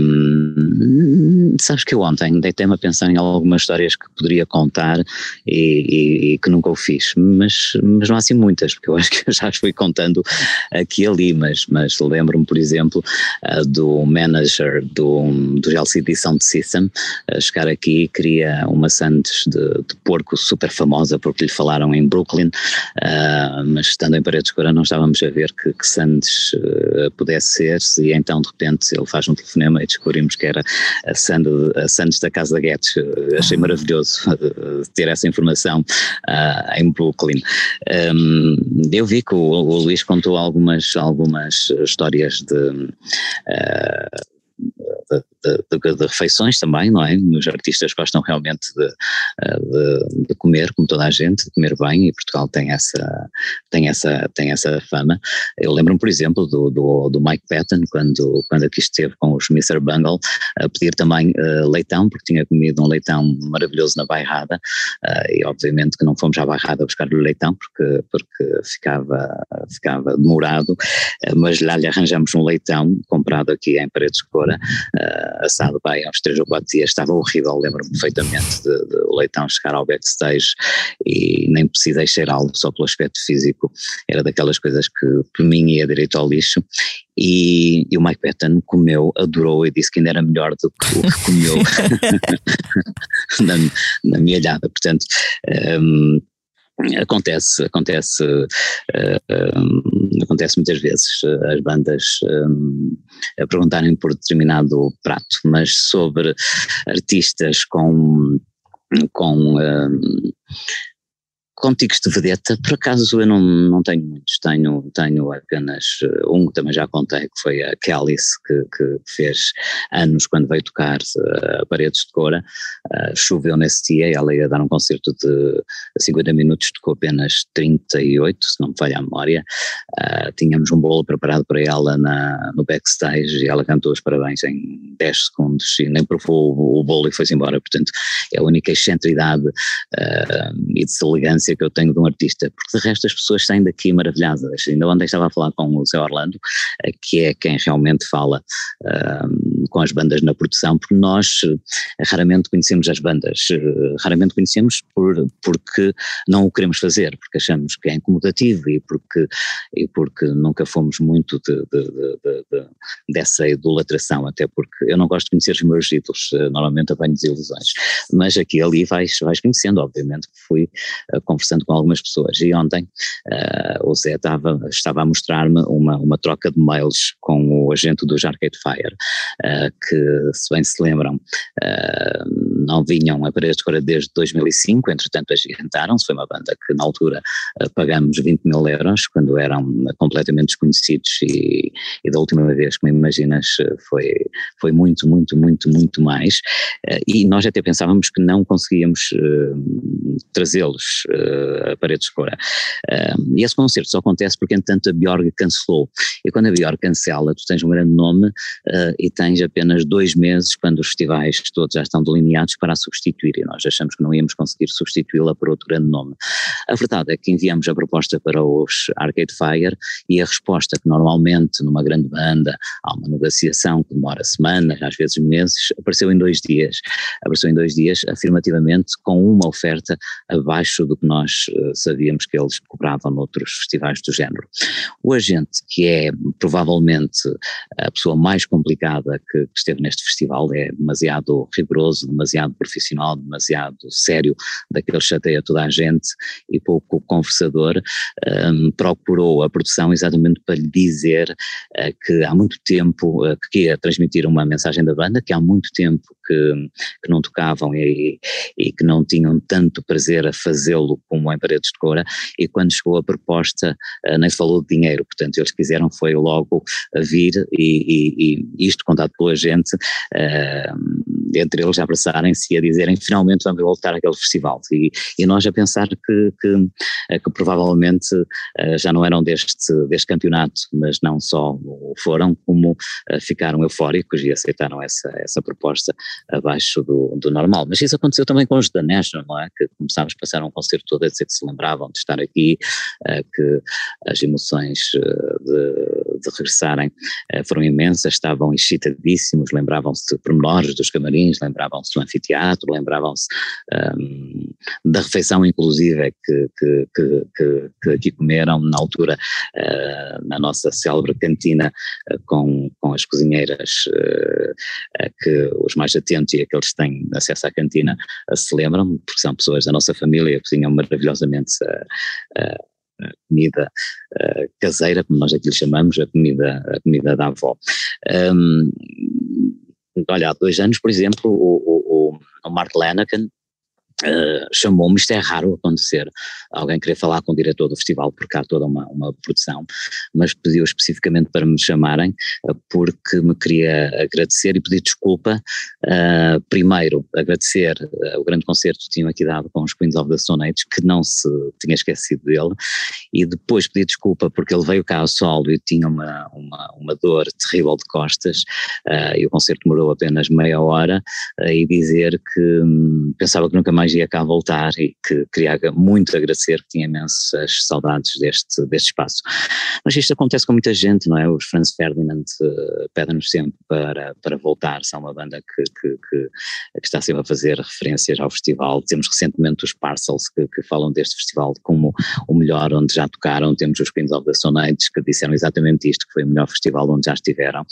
Um, sabes que eu ontem deitei-me a pensar em algumas histórias que poderia contar e, e, e que nunca o fiz, mas mas, não há assim muitas, porque eu acho que eu já as fui contando aqui e ali, mas, mas lembro-me, por exemplo, uh, do manager do, do LCD Sound System uh, chegar aqui queria uma sandes de, de, porco super famosa porque lhe falaram em Brooklyn, uh, mas estando em Paredes Cora não estávamos a ver que, que sandes uh, pudesse ser e então de repente ele faz um telefonema e descobrimos que era a sandes, a sandes da Casa da Guedes. achei maravilhoso ter essa informação em Brooklyn. Um, eu vi que o, o, Luís contou algumas, algumas histórias de. Uh, de, de, de, refeições também, não é? Os artistas gostam realmente de, de, comer, como toda a gente, de comer bem, e Portugal tem essa, tem essa, tem essa fama. Eu lembro-me, por exemplo, do, do, do, Mike Patton, quando, quando aqui esteve com os Mr. Bungle, a pedir também uh, leitão, porque tinha comido um leitão maravilhoso na bairrada, uh, e obviamente que não fomos à bairrada buscar o leitão, porque, porque ficava, ficava demorado, mas lá lhe arranjamos um leitão comprado aqui em Paredes de Cora, assado bem aos três ou quatro dias, estava horrível, lembro-me perfeitamente de, de, o leitão chegar ao backstage e nem precisei cheirá-lo só pelo aspecto físico, era daquelas coisas que por mim ia direito ao lixo. E, e, o Mike Patton comeu, adorou e disse que ainda era melhor do que o que comeu na, na minha olhada, portanto um, Acontece, acontece, uh, acontece muitas vezes uh, as bandas um, a perguntarem por determinado prato, mas sobre artistas com, com um, com tiques de vedeta, por acaso eu não, não tenho muitos, tenho, tenho apenas eh, um que também já contei, que foi a Kelly's, que, que fez anos quando veio tocar uh, Paredes de Cora, uh, choveu nesse dia, ela ia dar um concerto de 50 minutos, tocou apenas 38, se não me falha a memória, uh, tínhamos um bolo preparado para ela na, no backstage e ela cantou os parabéns em 10 segundos e nem provou o, o bolo e foi-se embora, portanto é a única excentridade e deselegância que eu tenho de um artista, porque de resto as pessoas saem daqui maravilhadas. Ainda ontem estava a falar com o Zé Orlando, eh, que é quem realmente fala um, com as bandas na produção, porque nós eh, raramente conhecemos as bandas, eh, raramente conhecemos por, porque não o queremos fazer, porque achamos que é incomodativo e porque, e porque nunca fomos muito de, de, de, dessa idolatração, até porque eu não gosto de conhecer os meus ídolos, normalmente apanho desilusões, mas aqui ali vais, vais conhecendo, obviamente fui conversando com algumas pessoas. E ontem uh, o Zé estava, estava a mostrar-me uma, uma troca de mails com o agente do Arcade Fire, que se bem se lembram uh, não vinham a Paredes de Cora desde 2005, entretanto agigantaram-se, foi uma banda que na altura pagamos 20 mil euros quando eram completamente desconhecidos e, e da última vez, como imaginas, foi, foi muito, muito, muito, muito mais e nós até pensávamos que não conseguíamos trazê-los uh, a Paredes de Cora. Uh, e esse concerto só acontece porque, entanto, a Björg cancelou. E quando a Björg cancela, tu tens um grande nome uh, e tens apenas dois meses, quando os festivais todos já estão delineados, para a substituir. E nós achamos que não íamos conseguir substituí-la por outro grande nome. A verdade é que enviamos a proposta para os Arcade Fire e a resposta que normalmente numa grande banda há uma negociação que demora semanas, às vezes meses, apareceu em dois dias. Apareceu em dois dias, afirmativamente, com uma oferta abaixo do que nós uh, sabíamos que eles cobravam noutros festivais do género. O agente, que é provavelmente a pessoa mais complicada que, que esteve neste festival, é demasiado rigoroso, demasiado profissional, demasiado sério, daquele chateia toda a gente e pouco conversador, um, procurou a produção exatamente para lhe dizer uh, que há muito tempo uh, que ia transmitir uma mensagem da banda, que há muito tempo que, que não tocavam e, e que não tinham tanto prazer a fazê-lo como em Paredes de Cora, e quando chegou a proposta uh, nem se falou de dinheiro, portanto eles quiseram foi logo vir e, e, e isto contado pela gente, entre eles abraçarem-se e a dizerem finalmente vamos voltar àquele festival e, e nós a pensar que, que, eh, que provavelmente uh, já não eram deste, deste campeonato, mas não só foram, como uh, ficaram eufóricos e aceitaram essa, essa proposta abaixo do, do normal. Mas isso aconteceu também com os da National, não é? Que começámos a passar um concerto todo a dizer que se lembravam de estar aqui, que as emoções de, de regressarem. Foram imensas, estavam excitadíssimos, lembravam-se de pormenores dos camarins, lembravam-se do anfiteatro, lembravam-se um, da refeição inclusive que, que, que, que, aqui comeram na altura uh, na nossa célebre cantina uh, com, com as cozinheiras uh, que os mais atentos e aqueles que têm acesso à cantina se lembram, porque são pessoas da nossa família que cozinham maravilhosamente a comida uh, caseira, como nós aqui lhe chamamos, a comida, a comida da avó. Um, olha, há dois anos, por exemplo, o, o, o Mark Lanagan, Uh, chamou-me, isto é raro acontecer, alguém querer falar com o diretor do festival, porque há toda uma, uma produção, mas pediu especificamente para me chamarem, uh, porque me queria agradecer e pedir desculpa, uh, primeiro agradecer o grande concerto que tinham aqui dado com os Queens of the Stone Age, que não se tinha esquecido dele, e depois pedir desculpa porque ele veio cá ao solo e tinha uma, uma, uma dor terrível de costas, e o concerto demorou apenas meia hora, e dizer que um, pensava que nunca mais ia cá voltar e que queria muito agradecer, que tinha imensas saudades deste, deste espaço. Mas isto acontece com muita gente, não é? Os Franz Ferdinand uh, pedem-nos sempre para, para voltar, são uma banda que, que, que, está sempre a fazer referências ao festival. Temos recentemente os Parcels que, que falam deste festival como o melhor onde já tocaram, temos os Queens of the Stone Age que disseram exatamente isto, que foi o melhor festival onde já estiveram.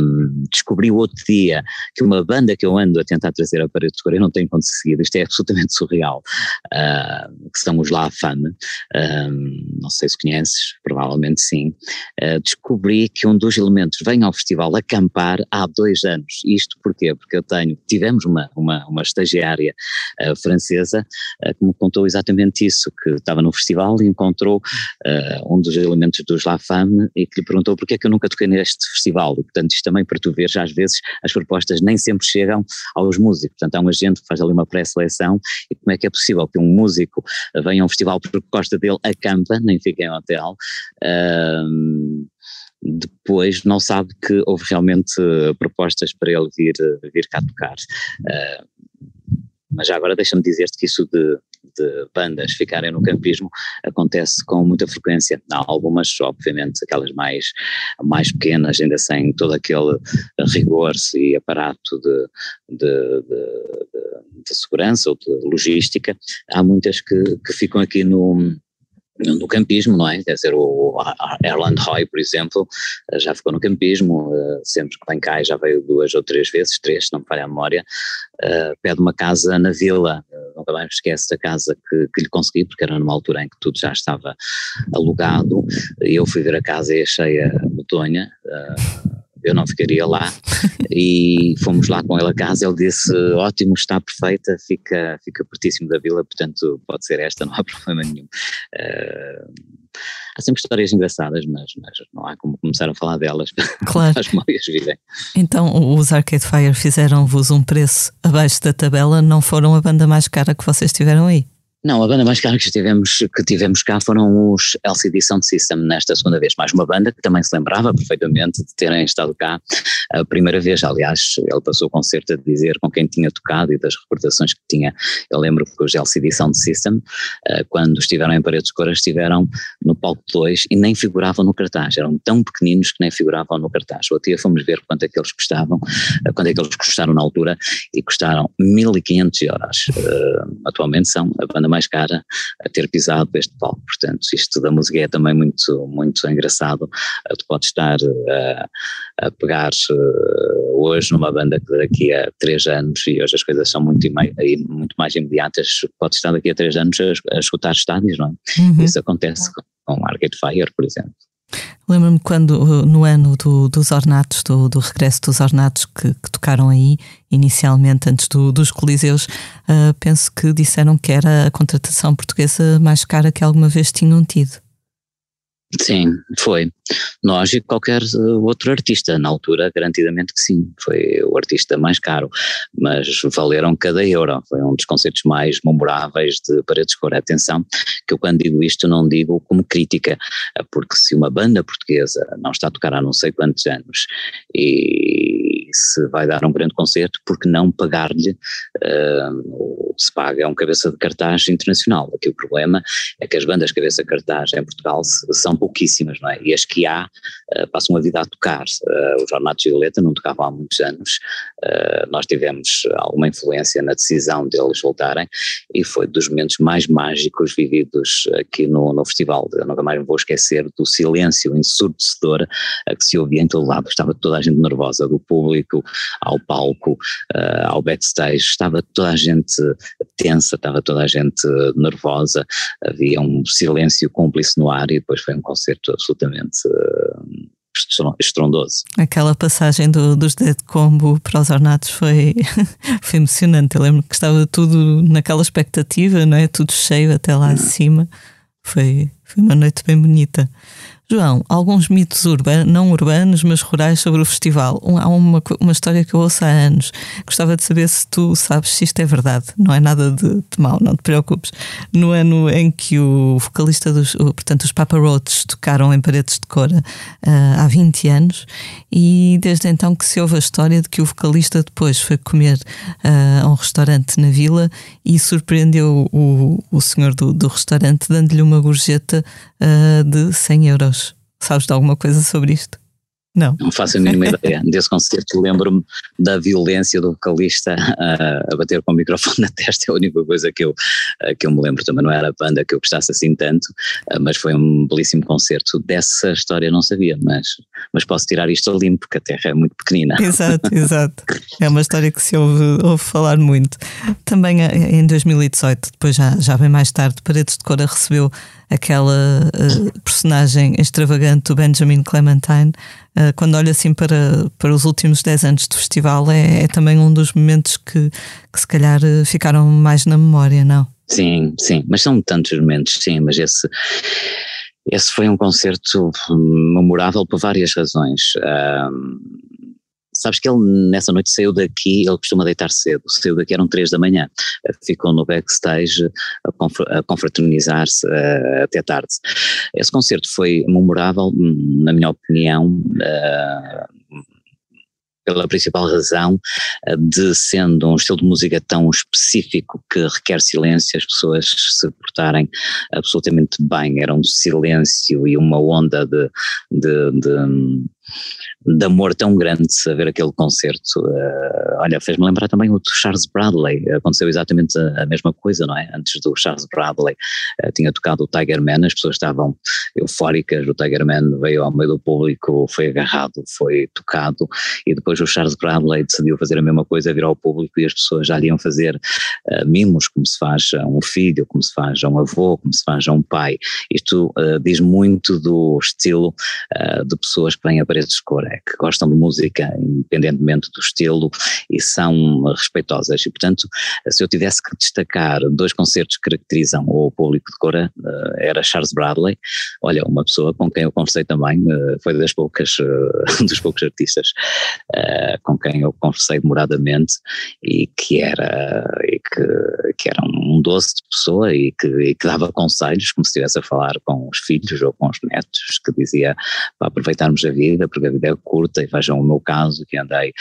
Um, descobri outro dia que uma banda que eu ando a tentar trazer a parede de eu não tenho conseguido, isto é absolutamente surreal, uh, que são os La Fame, um, não sei se conheces, provavelmente sim, uh, descobri que um dos elementos vem ao festival acampar há dois anos, isto porquê? Porque eu tenho, tivemos uma, uma, uma estagiária uh, francesa que me contou exatamente isso, que estava no festival e encontrou um dos elementos dos La Fame e que lhe perguntou porque é que eu nunca toquei neste festival, e, portanto isto também para tu veres, às vezes as propostas nem sempre chegam aos músicos, portanto há um agente que faz ali uma pré-seleção e como é que é possível que um músico venha a um festival porque gosta dele, acampa, nem fica em hotel, depois não sabe que houve realmente propostas para ele vir, vir cá tocar. Mas já agora deixa-me dizer-te que isso de, de, bandas ficarem no campismo acontece com muita frequência. Há algumas, obviamente, aquelas mais, mais pequenas, ainda sem todo aquele rigor e aparato de, de, de, segurança ou de logística. Há muitas que, que ficam aqui no no campismo, não é? Quer dizer, o Erland Roy, por exemplo, já ficou no campismo, eh, sempre que vem cá, já veio duas ou três vezes, três, se não me falha a memória, uh, pede uma casa na vila, nunca mais me esquece da casa que, que lhe consegui, porque era numa altura em que tudo já estava alugado, e eu fui ver a casa e achei a uh, eu não ficaria lá e fomos lá com ele a casa, ele disse ótimo, está perfeita, fica, fica pertíssimo da vila, portanto pode ser esta, não há problema nenhum. Uh, há sempre histórias engraçadas, mas, mas, não há como começar a falar delas, claro. as memórias vivem. Então os Arcade Fire fizeram-vos um preço abaixo da tabela, não foram a banda mais cara que vocês tiveram aí? Não, a banda mais cara que tivemos, que tivemos cá foram os LCD Sound System nesta segunda vez, mais uma banda que também se lembrava perfeitamente de terem estado cá a primeira vez, aliás ele passou o concerto a dizer com quem tinha tocado e das recordações que tinha, eu lembro que os LCD Sound System eh, quando estiveram em Paredes de Cores estiveram no palco 2 e nem figuravam no cartaz, eram tão pequeninos que nem figuravam no cartaz, o dia fomos ver quanto é que eles custavam, eh, quanto é que eles custaram na altura e custaram 1500 euros, uh, atualmente são a banda mais cara a ter pisado este palco. Portanto, isto da música é também muito, muito engraçado. Eh, tu podes estar a, eh, a pegar eh, hoje numa banda que daqui a três anos, e hoje as coisas são muito, muito mais imediatas, podes estar daqui a três anos a, a escutar estádios, não é? Uhum. Isso acontece com, com Arcade Fire, por exemplo. Lembro-me quando, no ano do, dos ornatos, do, do, regresso dos ornatos que, que, tocaram aí, inicialmente, antes do, dos Coliseus, uh, penso que disseram que era a contratação portuguesa mais cara que alguma vez tinham tido. Sim, foi. Nós e qualquer eh, outro artista, na altura, garantidamente que sim, foi o artista mais caro, mas valeram cada euro, foi um dos concertos mais memoráveis de Paredes Cor. Atenção, que eu quando digo isto não digo como crítica, eh, porque se uma banda portuguesa não está a tocar há não sei quantos anos e se vai dar um grande concerto, porque não pagar-lhe uh, se paga é um cabeça de cartaz internacional. Aqui o problema é que as bandas cabeça de cartaz em Portugal são pouquíssimas, não é? E as que há uh, passam a vida a tocar. Uh, os Ornatos de Violeta não tocavam há muitos anos, uh, nós tivemos alguma influência na decisão deles voltarem e foi dos momentos mais mágicos vividos aqui no, no festival. Eu nunca mais me vou esquecer do silêncio ensurdecedor que se ouvia em todo lado. Estava toda a gente nervosa, do público ao palco, ao backstage, estava toda a gente tensa, estava toda a gente nervosa, havia um silêncio cúmplice no ar e depois foi um concerto absolutamente uh, estrondoso. Aquela passagem do, dos Dead Combo para os Ornatos foi, foi emocionante. Eu lembro que estava tudo naquela expectativa, não é? Tudo cheio até lá acima. Foi, foi uma noite bem bonita. João, alguns mitos urbanos, não urbanos, mas rurais sobre o festival. Há uma, uma história que eu ouço há anos. Gostava de saber se tu sabes se isto é verdade. Não é nada de, de mal, não te preocupes. No ano em que o vocalista dos, portanto, os Papa Roach tocaram em Paredes de Cora uh, há 20 anos, e desde então que se ouve a história de que o vocalista depois foi comer uh, a um restaurante na vila e surpreendeu o, o senhor do, do restaurante dando-lhe uma gorjeta uh, de 100 euros. Sabes de alguma coisa sobre isto? Não. Não faço a mínima ideia. Desse concerto lembro-me da violência do vocalista a, a bater com o microfone na testa, é a única coisa que eu, que eu me lembro. Também não era a banda que eu gostasse assim tanto, mas foi um belíssimo concerto. Dessa história não sabia, mas, mas posso tirar isto a limpo, porque a terra é muito pequenina. Exato, exato. É uma história que se ouve, ouve falar muito. Também eh, em 2018, depois já, já bem mais tarde, Paredes de Cora recebeu aquela uh, personagem extravagante do Benjamin Clementine, uh, quando olho assim para, para os últimos 10 anos do festival, é, é também um dos momentos que, que se calhar uh, ficaram mais na memória, não? Sim, sim, mas são tantos momentos, sim, mas esse. Esse foi um concerto memorável por várias razões. Sabes que ele nessa noite saiu daqui, ele costuma deitar cedo, saiu daqui eram três da manhã, ficou no backstage a confraternizar-se uh, até tarde. Esse concerto foi memorável, na minha opinião, uh, pela principal razão eh, de sendo um estilo de música tão específico que requer silêncio, as pessoas se portarem absolutamente bem, era um silêncio e uma onda de, de, de de amor tão grande a ver aquele concerto. Uh, olha, fez-me lembrar também o do Charles Bradley, aconteceu exatamente a, a mesma coisa, não é? Antes do Charles Bradley uh, tinha tocado o Tiger Man, as pessoas estavam eufóricas, o Tiger Man veio ao meio do público, foi agarrado, foi tocado e depois o Charles Bradley decidiu fazer a mesma coisa, vir ao público e as pessoas já iam fazer uh, mimos, como se faz a um filho, como se faz a um avô, como se faz a um pai. Isto diz muito do estilo de pessoas que vêm a paredes de cor, é que gostam de música independentemente do estilo e são respeitosas. E, portanto, se eu tivesse que destacar dois concertos que caracterizam o público de Cora, eh, era Charles Bradley, olha, uma pessoa com quem eu conversei também, eh, foi das poucas, eh, dos poucos artistas com quem eu conversei demoradamente e que era, e que, que era um doce de pessoa e que, e que dava conselhos, como se estivesse a falar com os filhos ou com os netos, que dizia para aproveitarmos a vida, porque a vida é curta, e vejam o meu caso, que andei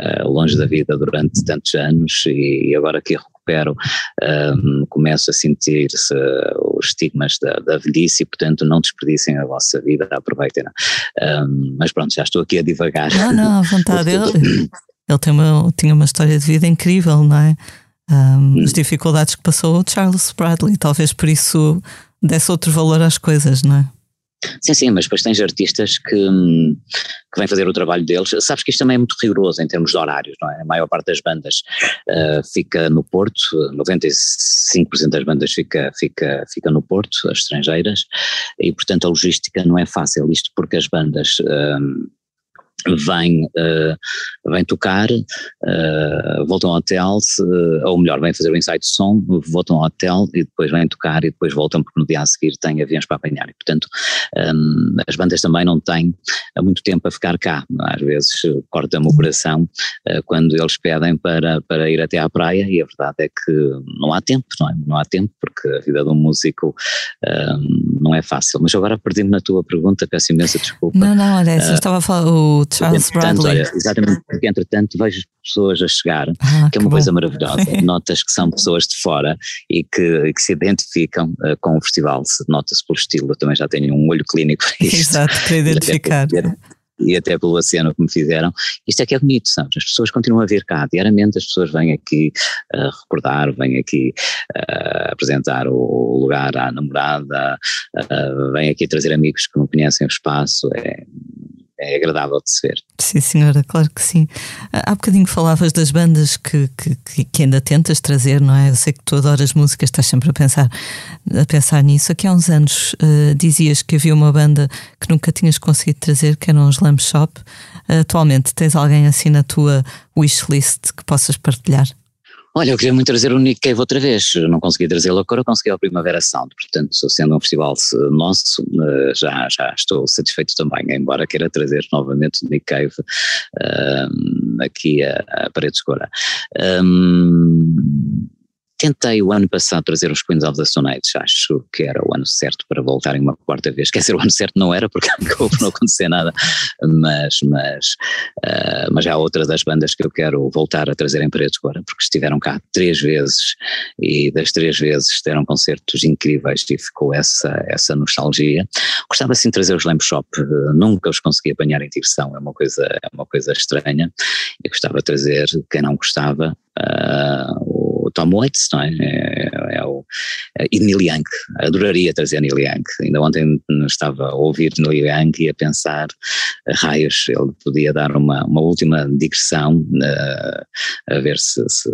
uh, longe da vida durante tantos anos e, agora que recupero, um, começo a sentir-se os estigmas da, da, velhice e, portanto, não desperdicem a vossa vida, aproveitem-na. Um, mas pronto, já estou aqui a divagar. Não, não, à vontade. ele, ele tem uma, tinha uma história de vida incrível, não é? Um, as dificuldades que passou o Charles Bradley, talvez por isso desse outro valor às coisas, não é? Sim, sim, mas depois tens artistas que, que vêm fazer o trabalho deles. Sabes que isto também é muito rigoroso em termos de horários, não é? A maior parte das bandas uh, fica no Porto, 95% das bandas fica, fica, fica no Porto, as estrangeiras, e portanto a logística não é fácil. Isto porque as bandas. Uh, vêm, uh, vêm tocar, uh, voltam ao hotel, se, ou melhor, vêm fazer o ensaio de som, voltam ao hotel e depois vêm tocar e depois voltam porque no dia a seguir têm aviões para apanhar. E, portanto, um, as bandas também não têm muito tempo a ficar cá. Às vezes corta-me o coração uh, quando eles pedem para, para ir até à praia e a verdade é que não há tempo, não é? Não há tempo porque a vida de um músico um, não é fácil. Mas agora perdi-me na tua pergunta, peço imensa desculpa. Não, não, olha, estava a falar, o Charles Bradley. Olha, exatamente, porque entretanto vejo pessoas a chegar, ah, que é uma coisa bom. maravilhosa. Notas que são pessoas de fora e que, que se identificam uh, com o festival, nota-se pelo estilo, eu também já tenho um olho clínico para isto. Exato, para identificar e até pelo aceno que me fizeram, isto é que é bonito, sabes? As pessoas continuam a vir cá, diariamente as pessoas vêm aqui uh, recordar, vêm aqui uh, apresentar o lugar à namorada, uh, vêm aqui trazer amigos que não conhecem o espaço, é, é agradável de se ver. Sim, senhora, claro que sim. Há bocadinho falavas das bandas que, que, que, ainda tentas trazer, não é? Eu sei que tu adoras música, estás sempre a pensar, a pensar nisso. Aqui há uns anos uh, dizias que havia uma banda que nunca tinhas conseguido trazer, que era um Slam Shop. Uh, atualmente tens alguém assim na tua wishlist que possas partilhar? Olha, eu queria muito trazer o Nick Cave outra vez, não consegui trazê-lo agora, consegui ao Primavera Sound, portanto, sendo um festival nosso, eh, já, já estou satisfeito também, embora queira trazer novamente o Nick Cave um, aqui a, a Parede Escura. Um, Tentei o ano passado trazer os Queens of the Stone Age, acho que era o ano certo para voltarem uma quarta vez. Quer dizer, o ano certo não era porque acabou não acontecer nada, mas, mas, uh, mas há outras das bandas que eu quero voltar a trazer em Paredes agora, porque estiveram cá três vezes e das três vezes deram concertos incríveis e ficou essa, essa nostalgia. Gostava sim de trazer os Lamp Shop, nunca os consegui apanhar em direção, é uma coisa, é uma coisa estranha. Eu gostava de trazer, quem não gostava, uh, Tom Waits, não é? É, é o, é, e Neil Young, adoraria trazer Neil Young. Ainda ontem estava a ouvir Neil Young e a pensar, raios, ele podia dar uma, uma última digressão uh, a ver se, se,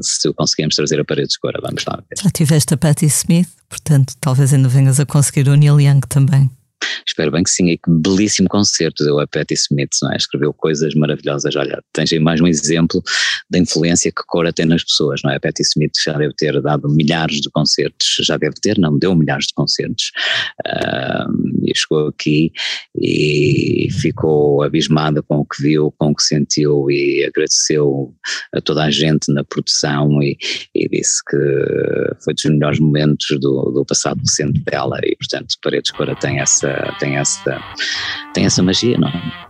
se conseguimos trazer a parede de cora. Vamos lá ver. Já tiveste a Patti Smith, portanto, talvez ainda venhas a conseguir o Neil Young também. Espero bem que sim, e que belíssimo concerto deu a Patti Smith, não é? Escreveu coisas maravilhosas. Olha, tens aí mais um exemplo da influência que Cora tem nas pessoas, não é? A Patti Smith já deve ter dado milhares de concertos, já deve ter, não, deu milhares de concertos, uh, e chegou aqui e ficou abismada com o que viu, com o que sentiu e agradeceu a toda a gente na produção e, e disse que foi dos melhores momentos do, do passado recente dela e, portanto, Paredes Cora tem essa tem essa, tem essa magia, não é?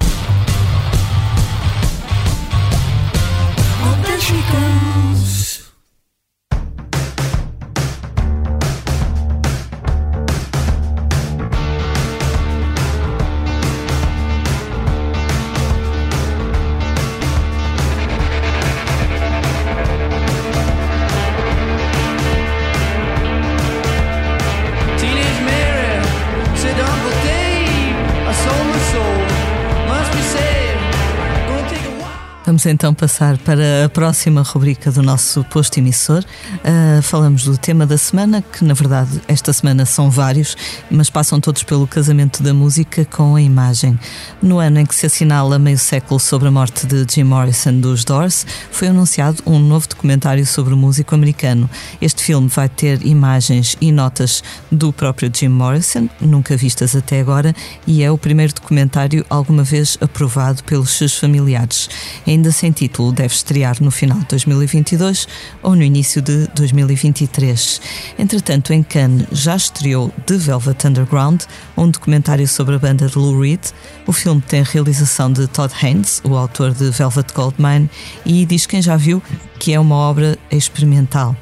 Vamos então passar para a próxima rubrica do nosso posto emissor. Uh, falamos do tema da semana, que na verdade esta semana são vários, mas passam todos pelo casamento da música com a imagem. No ano em que se assinala meio século sobre a morte de Jim Morrison dos Doors, foi anunciado um novo documentário sobre o músico americano. Este filme vai ter imagens e notas do próprio Jim Morrison, nunca vistas até agora, e é o primeiro documentário alguma vez aprovado pelos seus familiares. Em ainda sem título, deve estrear no final de 2022 ou no início de 2023. Entretanto, em Cannes já estreou The Velvet Underground, um documentário sobre a banda de Lou Reed. O filme tem a realização de Todd Haynes, o autor de Velvet Goldmine, e diz quem já viu que é uma obra experimental.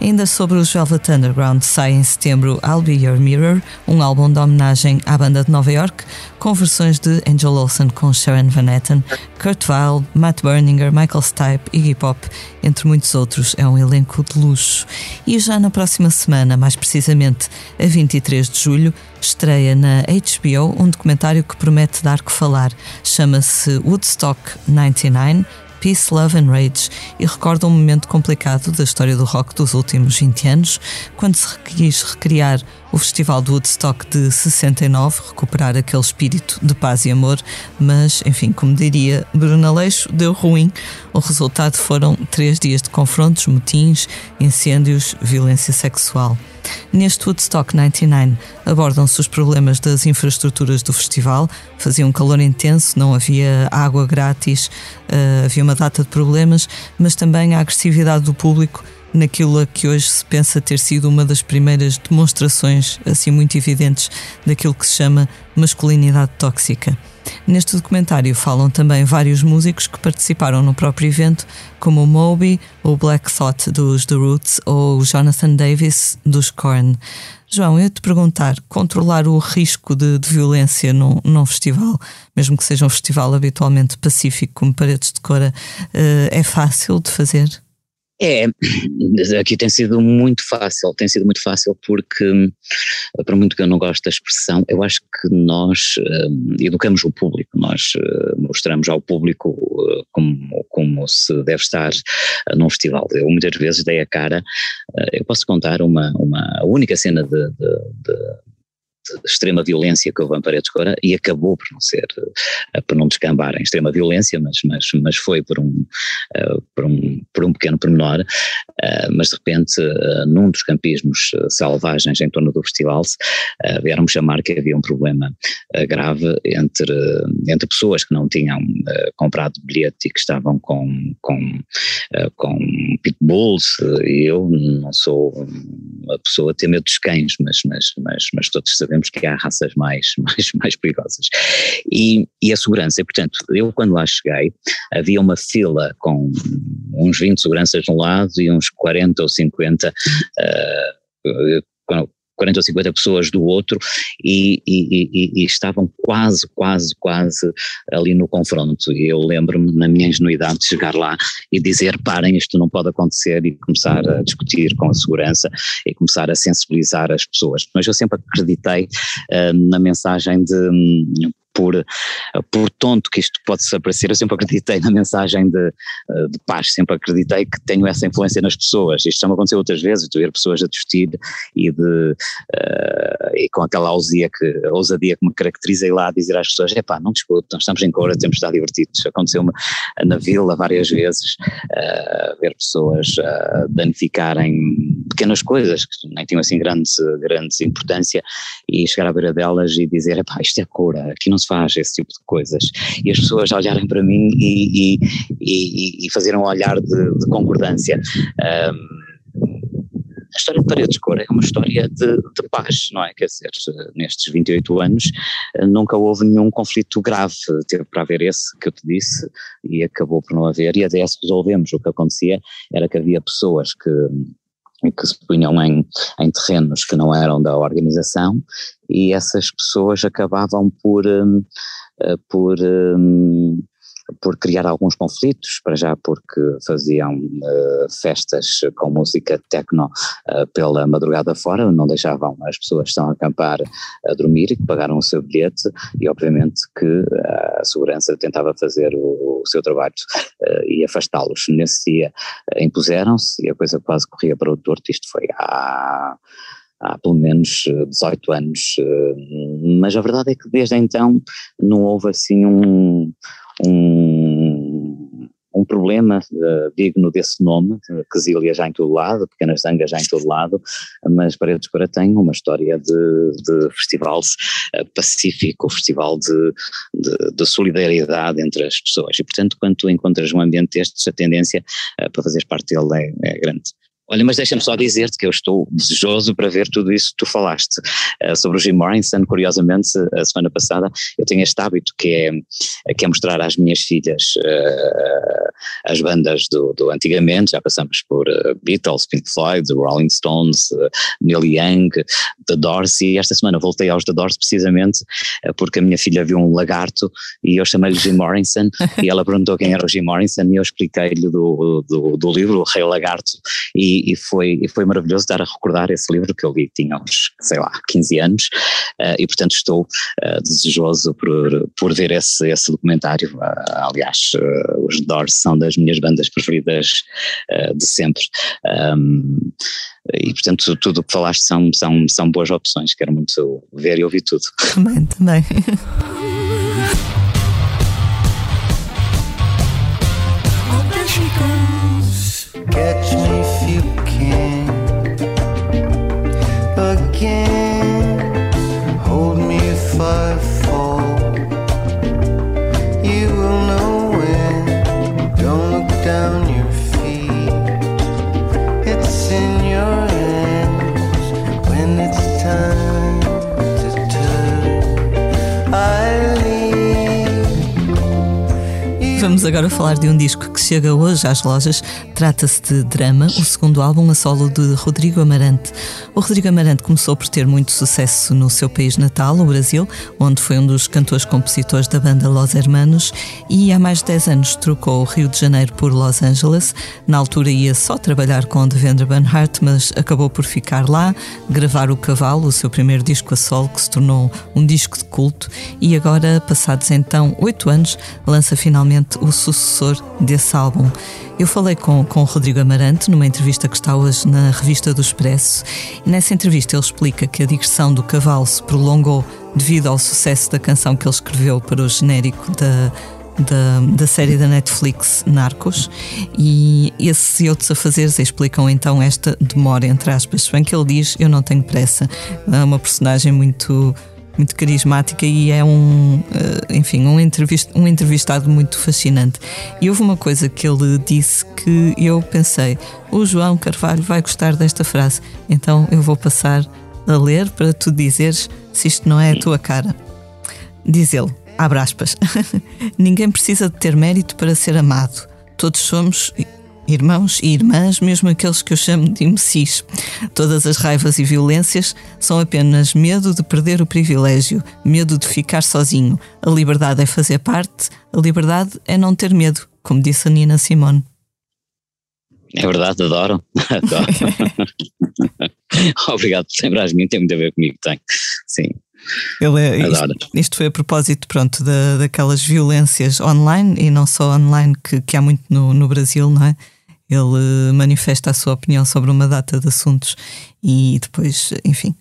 Ainda sobre os Velvet Underground, sai em setembro I'll Be Your Mirror, um álbum de homenagem à banda de Nova York, com versões de Angel Olsen com Sharon Van Etten, Kurt Weill, Matt Berninger, Michael Stipe, Iggy Pop, entre muitos outros. É um elenco de luxo. E já na próxima semana, mais precisamente a 23 de julho, estreia na HBO um documentário que promete dar que falar. Chama-se Woodstock 99 Peace, Love and Rage e recorda um momento complicado da história do rock dos últimos 20 anos, quando se quis recriar o Festival do Woodstock de 69, recuperar aquele espírito de paz e amor, mas, enfim, como diria Bruno Aleixo, deu ruim. O resultado foram três dias de confrontos, motins, incêndios, violência sexual. Neste Woodstock 99 abordam-se os problemas das infraestruturas do festival. Fazia um calor intenso, não havia água grátis, uh, havia uma data de problemas, mas também a agressividade do público naquilo que hoje se pensa ter sido uma das primeiras demonstrações assim muito evidentes daquilo que se chama masculinidade tóxica. Neste documentário falam também vários músicos que participaram no próprio evento, como o Moby, o Black Thought dos The Roots ou o Jonathan Davis dos Korn. João, eu te perguntar, controlar o risco de, de violência num, num, festival, mesmo que seja um festival habitualmente pacífico como Paredes de Cora, uh, é fácil de fazer? É, aqui tem sido muito fácil, tem sido muito fácil porque, por muito que eu não goste da expressão, eu acho que nós uh, educamos o público, nós uh, mostramos ao público uh, como, como se deve estar num festival. Eu muitas vezes dei a cara, eu posso contar uma, uma única cena de, de, de extrema violência que houve em Paredes Cora e acabou por não ser, por não descambar em extrema violência, mas, mas, mas foi por um, por um, por um pequeno pormenor, mas de repente num dos campismos selvagens em torno do festival vieram-me chamar que havia um problema grave entre, entre pessoas que não tinham comprado bilhete e que estavam com, com, com pitbulls e eu não sou uma pessoa a ter medo dos cães, mas, mas, mas, mas todos sabemos que há raças mais, mais, mais perigosas. E, e a segurança, portanto, eu quando lá cheguei, havia uma fila com uns 20 seguranças de um lado e uns 40 ou 50 uh, 40 ou 50 pessoas do outro e, e, e, e, estavam quase, quase, quase ali no confronto. E eu lembro-me, na minha ingenuidade, de chegar lá e dizer: parem, isto não pode acontecer, e começar a discutir com a segurança e começar a sensibilizar as pessoas. Mas eu sempre acreditei uh, na mensagem de por, por tonto que isto pode se aparecer, eu sempre acreditei na mensagem de, de paz, sempre acreditei que tenho essa influência nas pessoas. Isto já me aconteceu outras vezes, de ver pessoas a discutir e, de, uh, e com aquela ousadia que, ousadia que me caracteriza e lá dizer às pessoas: é pá, não discute, nós estamos em cor, temos de estar divertidos. Aconteceu-me na vila várias vezes, uh, ver pessoas uh, danificarem pequenas coisas que nem tinham assim grande, grande importância e chegar à beira delas e dizer: é pá, isto é cura, aqui não se faz esse tipo de coisas. E as pessoas olharem para mim e, e, e, e fazerem um olhar de, de concordância. Um, a história de Paredes Cor é uma história de, de, paz, não é? Quer dizer, nestes 28 anos nunca houve nenhum conflito grave, teve para haver esse que eu te disse e acabou por não haver e até resolvemos. O que acontecia era que havia pessoas que que se punham em, em terrenos que não eram da organização e essas pessoas acabavam por, um, eh, por, um, por criar alguns conflitos, para já porque faziam uh, festas com música techno uh, pela madrugada fora, não deixavam as pessoas que estão a acampar a dormir e que pagaram o seu bilhete e obviamente que a segurança tentava fazer o, o seu trabalho e afastá-los. Nesse dia impuseram-se e a coisa quase corria para o torto, isto foi há há pelo menos 18 anos, mas a verdade é que desde então não houve assim um, um, um problema uh, digno desse nome, Quesília já em todo lado, Pequenas Zangas já em todo lado, mas Paredes Cora tem uma história de, de festival pacífico, festival de, de, de, solidariedade entre as pessoas e portanto quando tu encontras um ambiente destes, a tendência para fazeres parte dele é, é grande. Olha, mas deixa-me só dizer-te que eu estou desejoso para ver tudo isso que tu falaste uh, sobre o Jim Morrison. Curiosamente, a semana passada eu tenho este hábito que é, que é mostrar às minhas filhas uh, as bandas do, do, antigamente. Já passamos por uh, Beatles, Pink Floyd, Rolling Stones, Neil Young, The Doors. E esta semana voltei aos The Doors precisamente porque a minha filha viu um lagarto e eu chamei-lhe Jim Morrison e ela perguntou quem era o Jim Morrison e eu expliquei-lhe do, do, do livro O Rei Lagarto. E e, foi, e foi maravilhoso estar a recordar esse livro que eu li, tinha uns, sei lá, 15 anos, uh, e portanto estou uh, desejoso por, por ver esse, esse documentário. Uh, aliás, os Doors são das minhas bandas preferidas de sempre. Um, e portanto tudo o que falaste são, são, são boas opções, quero muito ver e ouvir tudo. Também, também. Vamos agora falar de um disco que chega hoje às lojas. Trata-se de Drama, o segundo álbum a solo de Rodrigo Amarante. O Rodrigo Amarante começou por ter muito sucesso no seu país natal, o Brasil, onde foi um dos cantores-compositores da banda Los Hermanos e há mais de 10 anos trocou o Rio de Janeiro por Los Angeles. Na altura ia só trabalhar com Devendra Banhart, mas acabou por ficar lá, gravar O Cavalo, o seu primeiro disco a solo, que se tornou um disco de culto, e agora, passados então 8 anos, lança finalmente o sucessor desse álbum. Eu falei com, com o Rodrigo Amarante numa entrevista que está hoje na revista do Expresso, e nessa entrevista ele explica que a digressão do cavalo se prolongou devido ao sucesso da canção que ele escreveu para o genérico da da, da série da Netflix Narcos e esses e outros afazeres explicam então esta demora, entre aspas. Bem que ele diz: Eu não tenho pressa. É uma personagem muito muito carismática e é um, eh, enfim, um, entrevist, um entrevistado muito fascinante. E houve uma coisa que ele disse que eu pensei: o João Carvalho vai gostar desta frase, então eu vou passar a ler para tu dizeres se isto não é a tua cara. Diz ele: Abre aspas. Ninguém precisa de ter mérito para ser amado. Todos somos irmãos e irmãs, mesmo aqueles que eu chamo de imbecis. Todas as raivas e violências são apenas medo de perder o privilégio, medo de ficar sozinho. A liberdade é fazer parte, a liberdade é não ter medo, como disse a Nina Simone. É verdade, adoro. adoro. Obrigado por lembrares de mim, tem muito a ver comigo, tem. Sim. Ele é, isto, isto, foi a propósito pronto, da, daquelas violências online e não só online que, que há muito no, no Brasil, não é? Ele manifesta a sua opinião sobre uma data de assuntos e depois, enfim,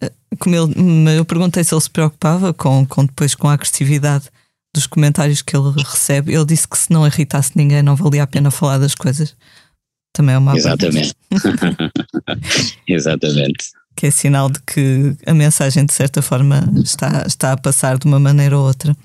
eh, como ele, eu perguntei se ele se preocupava com, com depois com a agressividade dos comentários que ele recebe. Ele disse que se não irritasse ninguém não valia a pena falar das coisas. Também é uma Exatamente. Exatamente que é sinal de que a mensagem, de certa forma, está, está a passar de uma maneira ou outra.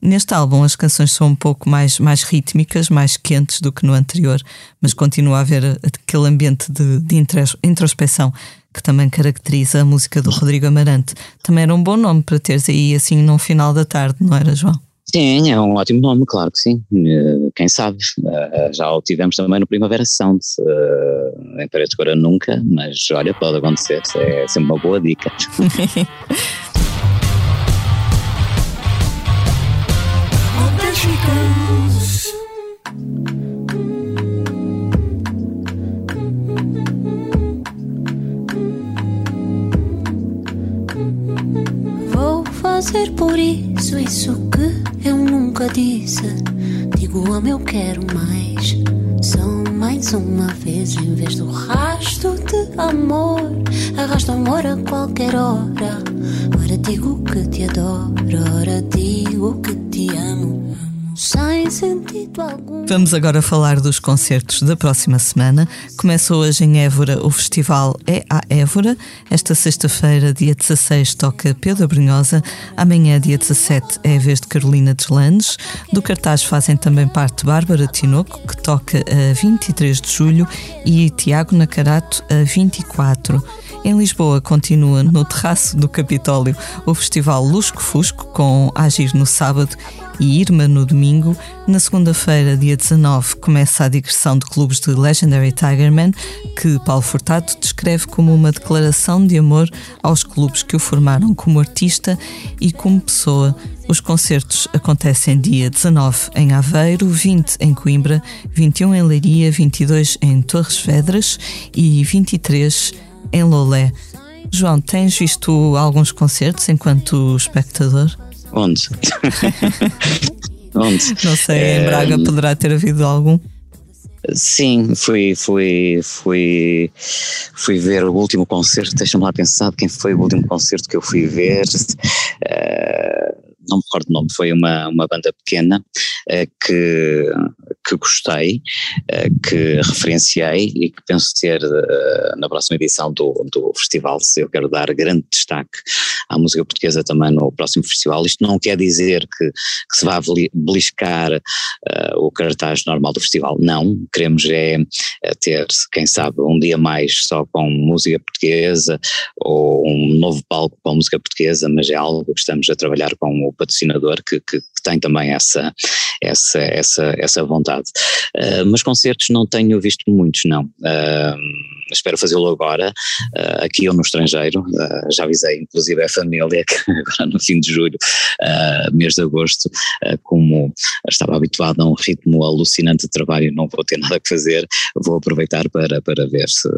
Neste álbum, as canções são um pouco mais, mais rítmicas, mais quentes do que no anterior, mas continua a haver aquele ambiente de, de introspecção que também caracteriza a música do Rodrigo Amarante. Também era um bom nome para teres aí assim no final da tarde, não era, João? Sim, é um ótimo nome, claro que sim. Eh, quem sabe? Eh, já o tivemos também no Primavera Sound. Eh, em Paredes Cora nunca, mas olha, pode acontecer. É sempre uma boa dica. Vou fazer por isso isso que eu nunca disse. Digo amo, eu quero mais. São mais uma vez em vez do rasto de amor. Arrasto amor a qualquer hora. Ora digo que te adoro, ora digo que te amo sem sentido algum. Vamos agora falar dos concertos da próxima semana. Começa hoje em Évora o festival É a Évora. Esta sexta-feira, dia 16, toca Pedro Brunhosa. Amanhã, dia 17, é a vez de Carolina Deslandes. Do cartaz fazem também parte Bárbara Tinoco, que toca a 23 de julho, e Tiago Nacarato a 24. Em Lisboa continua no terraço do Capitólio o Festival Lusco Fusco, com Agir no sábado e Irma no domingo. Na segunda-feira, dia 19, começa a digressão de clubes de Legendary Tigerman, que Paulo Furtado descreve como uma declaração de amor aos clubes que o formaram como artista e como pessoa. Os concertos acontecem dia 19 em Aveiro, 20 em Coimbra, 21 em Leiria, 22 em Torres Vedras e 23 em Lolé. João, tens visto alguns concertos enquanto espectador? Onde? Onde? Não sei, em Braga é... poderá ter havido algum. Sim, fui, fui, fui, fui ver o último concerto, deixa-me lá pensar quem foi o último concerto que eu fui ver. Uh, não me recordo o nome, foi uma, uma banda pequena uh, que, que gostei, uh, que referenciei e que penso ter uh, na próxima edição do, do festival, se eu quero dar grande destaque à música portuguesa também no próximo festival. Isto não quer dizer que, que se vá beliscar o cartaz normal do festival, não, queremos é ter, quem sabe, um dia mais só com música portuguesa ou um novo palco com música portuguesa, mas é algo que estamos a trabalhar com o patrocinador que, que, que tem também essa, essa, essa, essa vontade. Uh, mas concertos não tenho visto muitos, não. Uh, espero fazê-lo agora, uh, aqui ou no estrangeiro. já avisei, inclusive, a família que agora no fim de julho, mês de agosto, como estava habituado a um ritmo alucinante de trabalho, não vou ter nada que fazer, vou aproveitar para, para ver se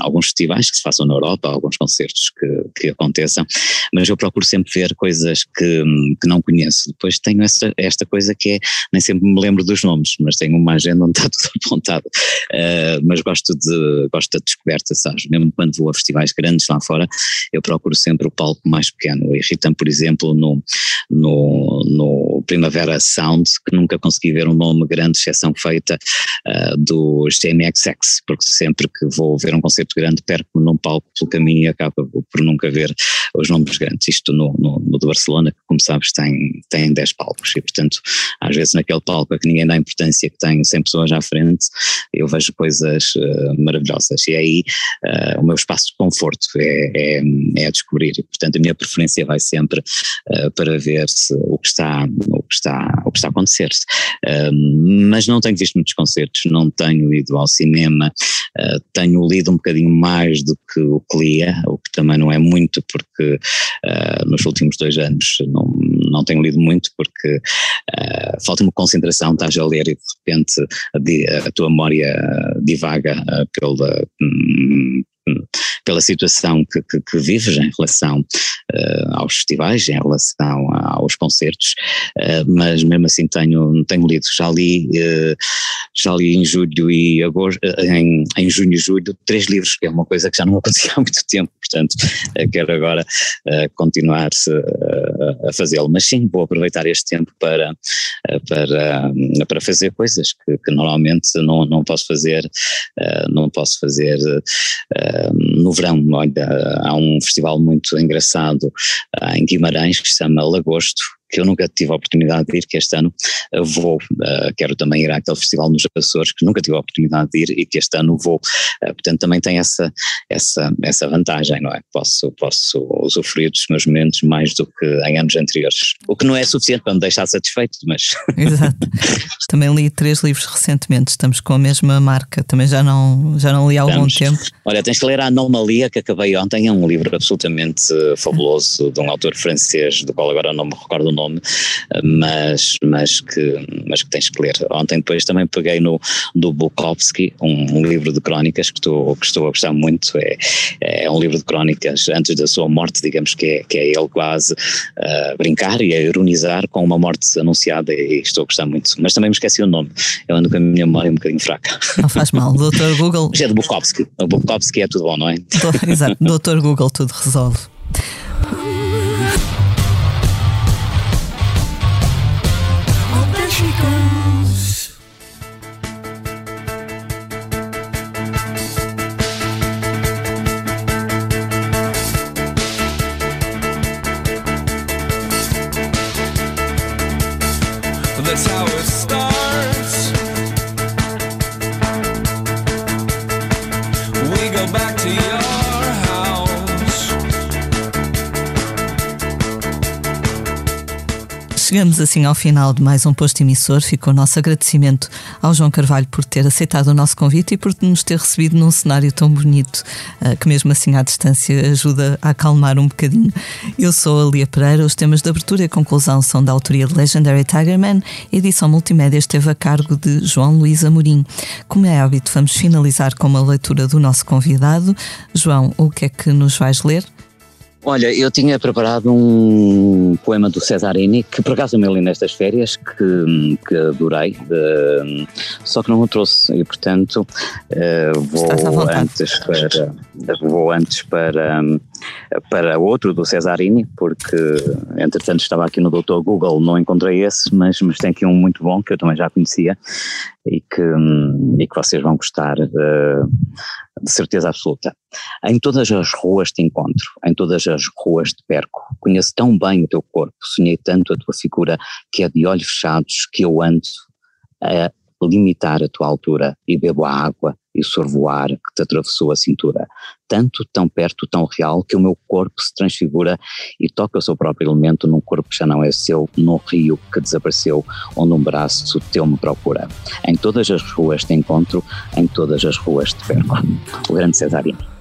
alguns festivais que se façam na Europa, alguns concertos que, que aconteçam, mas eu procuro sempre ver coisas que, que não conheço. Depois tenho esta, esta coisa que é, nem sempre me lembro dos nomes, mas tenho uma agenda onde está tudo apontado. Uh, mas gosto de gosto da descoberta, sabes? Mesmo quando vou a festivais grandes lá fora, eu procuro sempre o palco mais pequeno. Irrita-me, por exemplo, no, no, no Primavera Sound, que nunca consegui ver um nome grande, exceção feita uh, do GMXX, porque sempre que vou ver um concerto grande, perco-me num palco pelo caminho e acabo por nunca ver os nomes grandes. Isto no, no, no de Barcelona, que como sabes tem, tem 10 palcos e portanto às vezes naquele palco a que ninguém dá importância que tem 100 pessoas à frente, eu vejo coisas uh, maravilhosas e aí uh, o meu espaço de conforto é, é, é, a descobrir e portanto a minha preferência vai sempre uh, para ver se, o, que está, o, que está, o que está a acontecer. mas não tenho visto muitos concertos, não tenho ido ao cinema, tenho lido um bocadinho mais do que o que lia, o que também não é muito porque nos últimos dois anos não, não tenho lido muito porque uh, falta-me concentração, estás a ler e de repente a, a tua memória divaga uh, pela, um, pela situação que, que, que, vives em relação uh, aos festivais, em relação aos concertos, uh, mas mesmo assim tenho, tenho lido, já li, uh, já li em julho e agosto, em, em junho e julho, três livros, que é uma coisa que já não acontecia há muito tempo, portanto quero agora continuar a fazê-lo, mas sim, vou aproveitar este tempo para, para, para fazer coisas que, que normalmente não, não posso fazer, não posso fazer no verão. Olha, há um festival muito engraçado em Guimarães que se chama Lagosto, que eu nunca tive a oportunidade de ir, que este ano uh, vou, uh, quero também ir àquele festival nos Açores, que nunca tive a oportunidade de ir e que este ano vou, uh, portanto também tem essa, essa, essa vantagem, não é? Posso, posso usufruir dos meus momentos mais do que em anos anteriores, o que não é suficiente para me deixar satisfeito, mas... Exato. Também li três livros recentemente, estamos com a mesma marca, também já não, já não li há algum tempo. Olha, tens que ler a Anomalia, que acabei ontem, é um livro absolutamente fabuloso, de um autor francês, do qual agora não me recordo o nome, nome, mas, mas, que, mas que tens que ler. Ontem depois também peguei no do Bukowski, um, um livro de crónicas que estou, que estou a gostar muito, é, é um livro de crónicas antes da sua morte, digamos que é, que é ele quase a brincar e a ironizar com uma morte anunciada e estou a gostar muito, mas também me esqueci o nome, eu ando com a minha memória um bocadinho fraca. Não faz mal, Dr. Google... Já é de Bukowski, o Bukowski é tudo bom, não é? Exato, Dr. Google tudo resolve. Chegamos assim ao final de mais um posto emissor. Fica o nosso agradecimento ao João Carvalho por ter aceitado o nosso convite e por nos ter recebido num cenário tão bonito eh, que, mesmo assim, à distância, ajuda a acalmar um bocadinho. Eu sou a Lia Pereira. Os temas de abertura e conclusão são da autoria de Legendary Tigerman. Edição multimédia esteve a cargo de João Luís Amorim. Como é hábito, vamos finalizar com uma leitura do nosso convidado. João, o que é que nos vais ler? Olha, eu tinha preparado um poema do Cesarini, que por acaso me li nestas férias, que, que adorei, uh, só que não o trouxe e portanto uh, vou, antes para, vou antes para, para outro do Cesarini, porque entretanto estava aqui no Doutor Google, não encontrei esse, mas, mas tem aqui um muito bom que eu também já conhecia e que, e que vocês vão gostar uh, de certeza absoluta. Em todas as ruas te encontro, em todas as ruas te perco. Conheço tão bem o teu corpo, sonhei tanto a tua figura que é de olhos fechados que eu ando a limitar a tua altura e bebo a água e sorvo o ar que te atravessou a cintura. Tanto, tão perto, tão real, que o meu corpo se transfigura e toca o seu próprio elemento num corpo que já não é seu, num rio que desapareceu, onde um braço teu me procura. Em todas as ruas te encontro, em todas as ruas te perco. O grande Césarino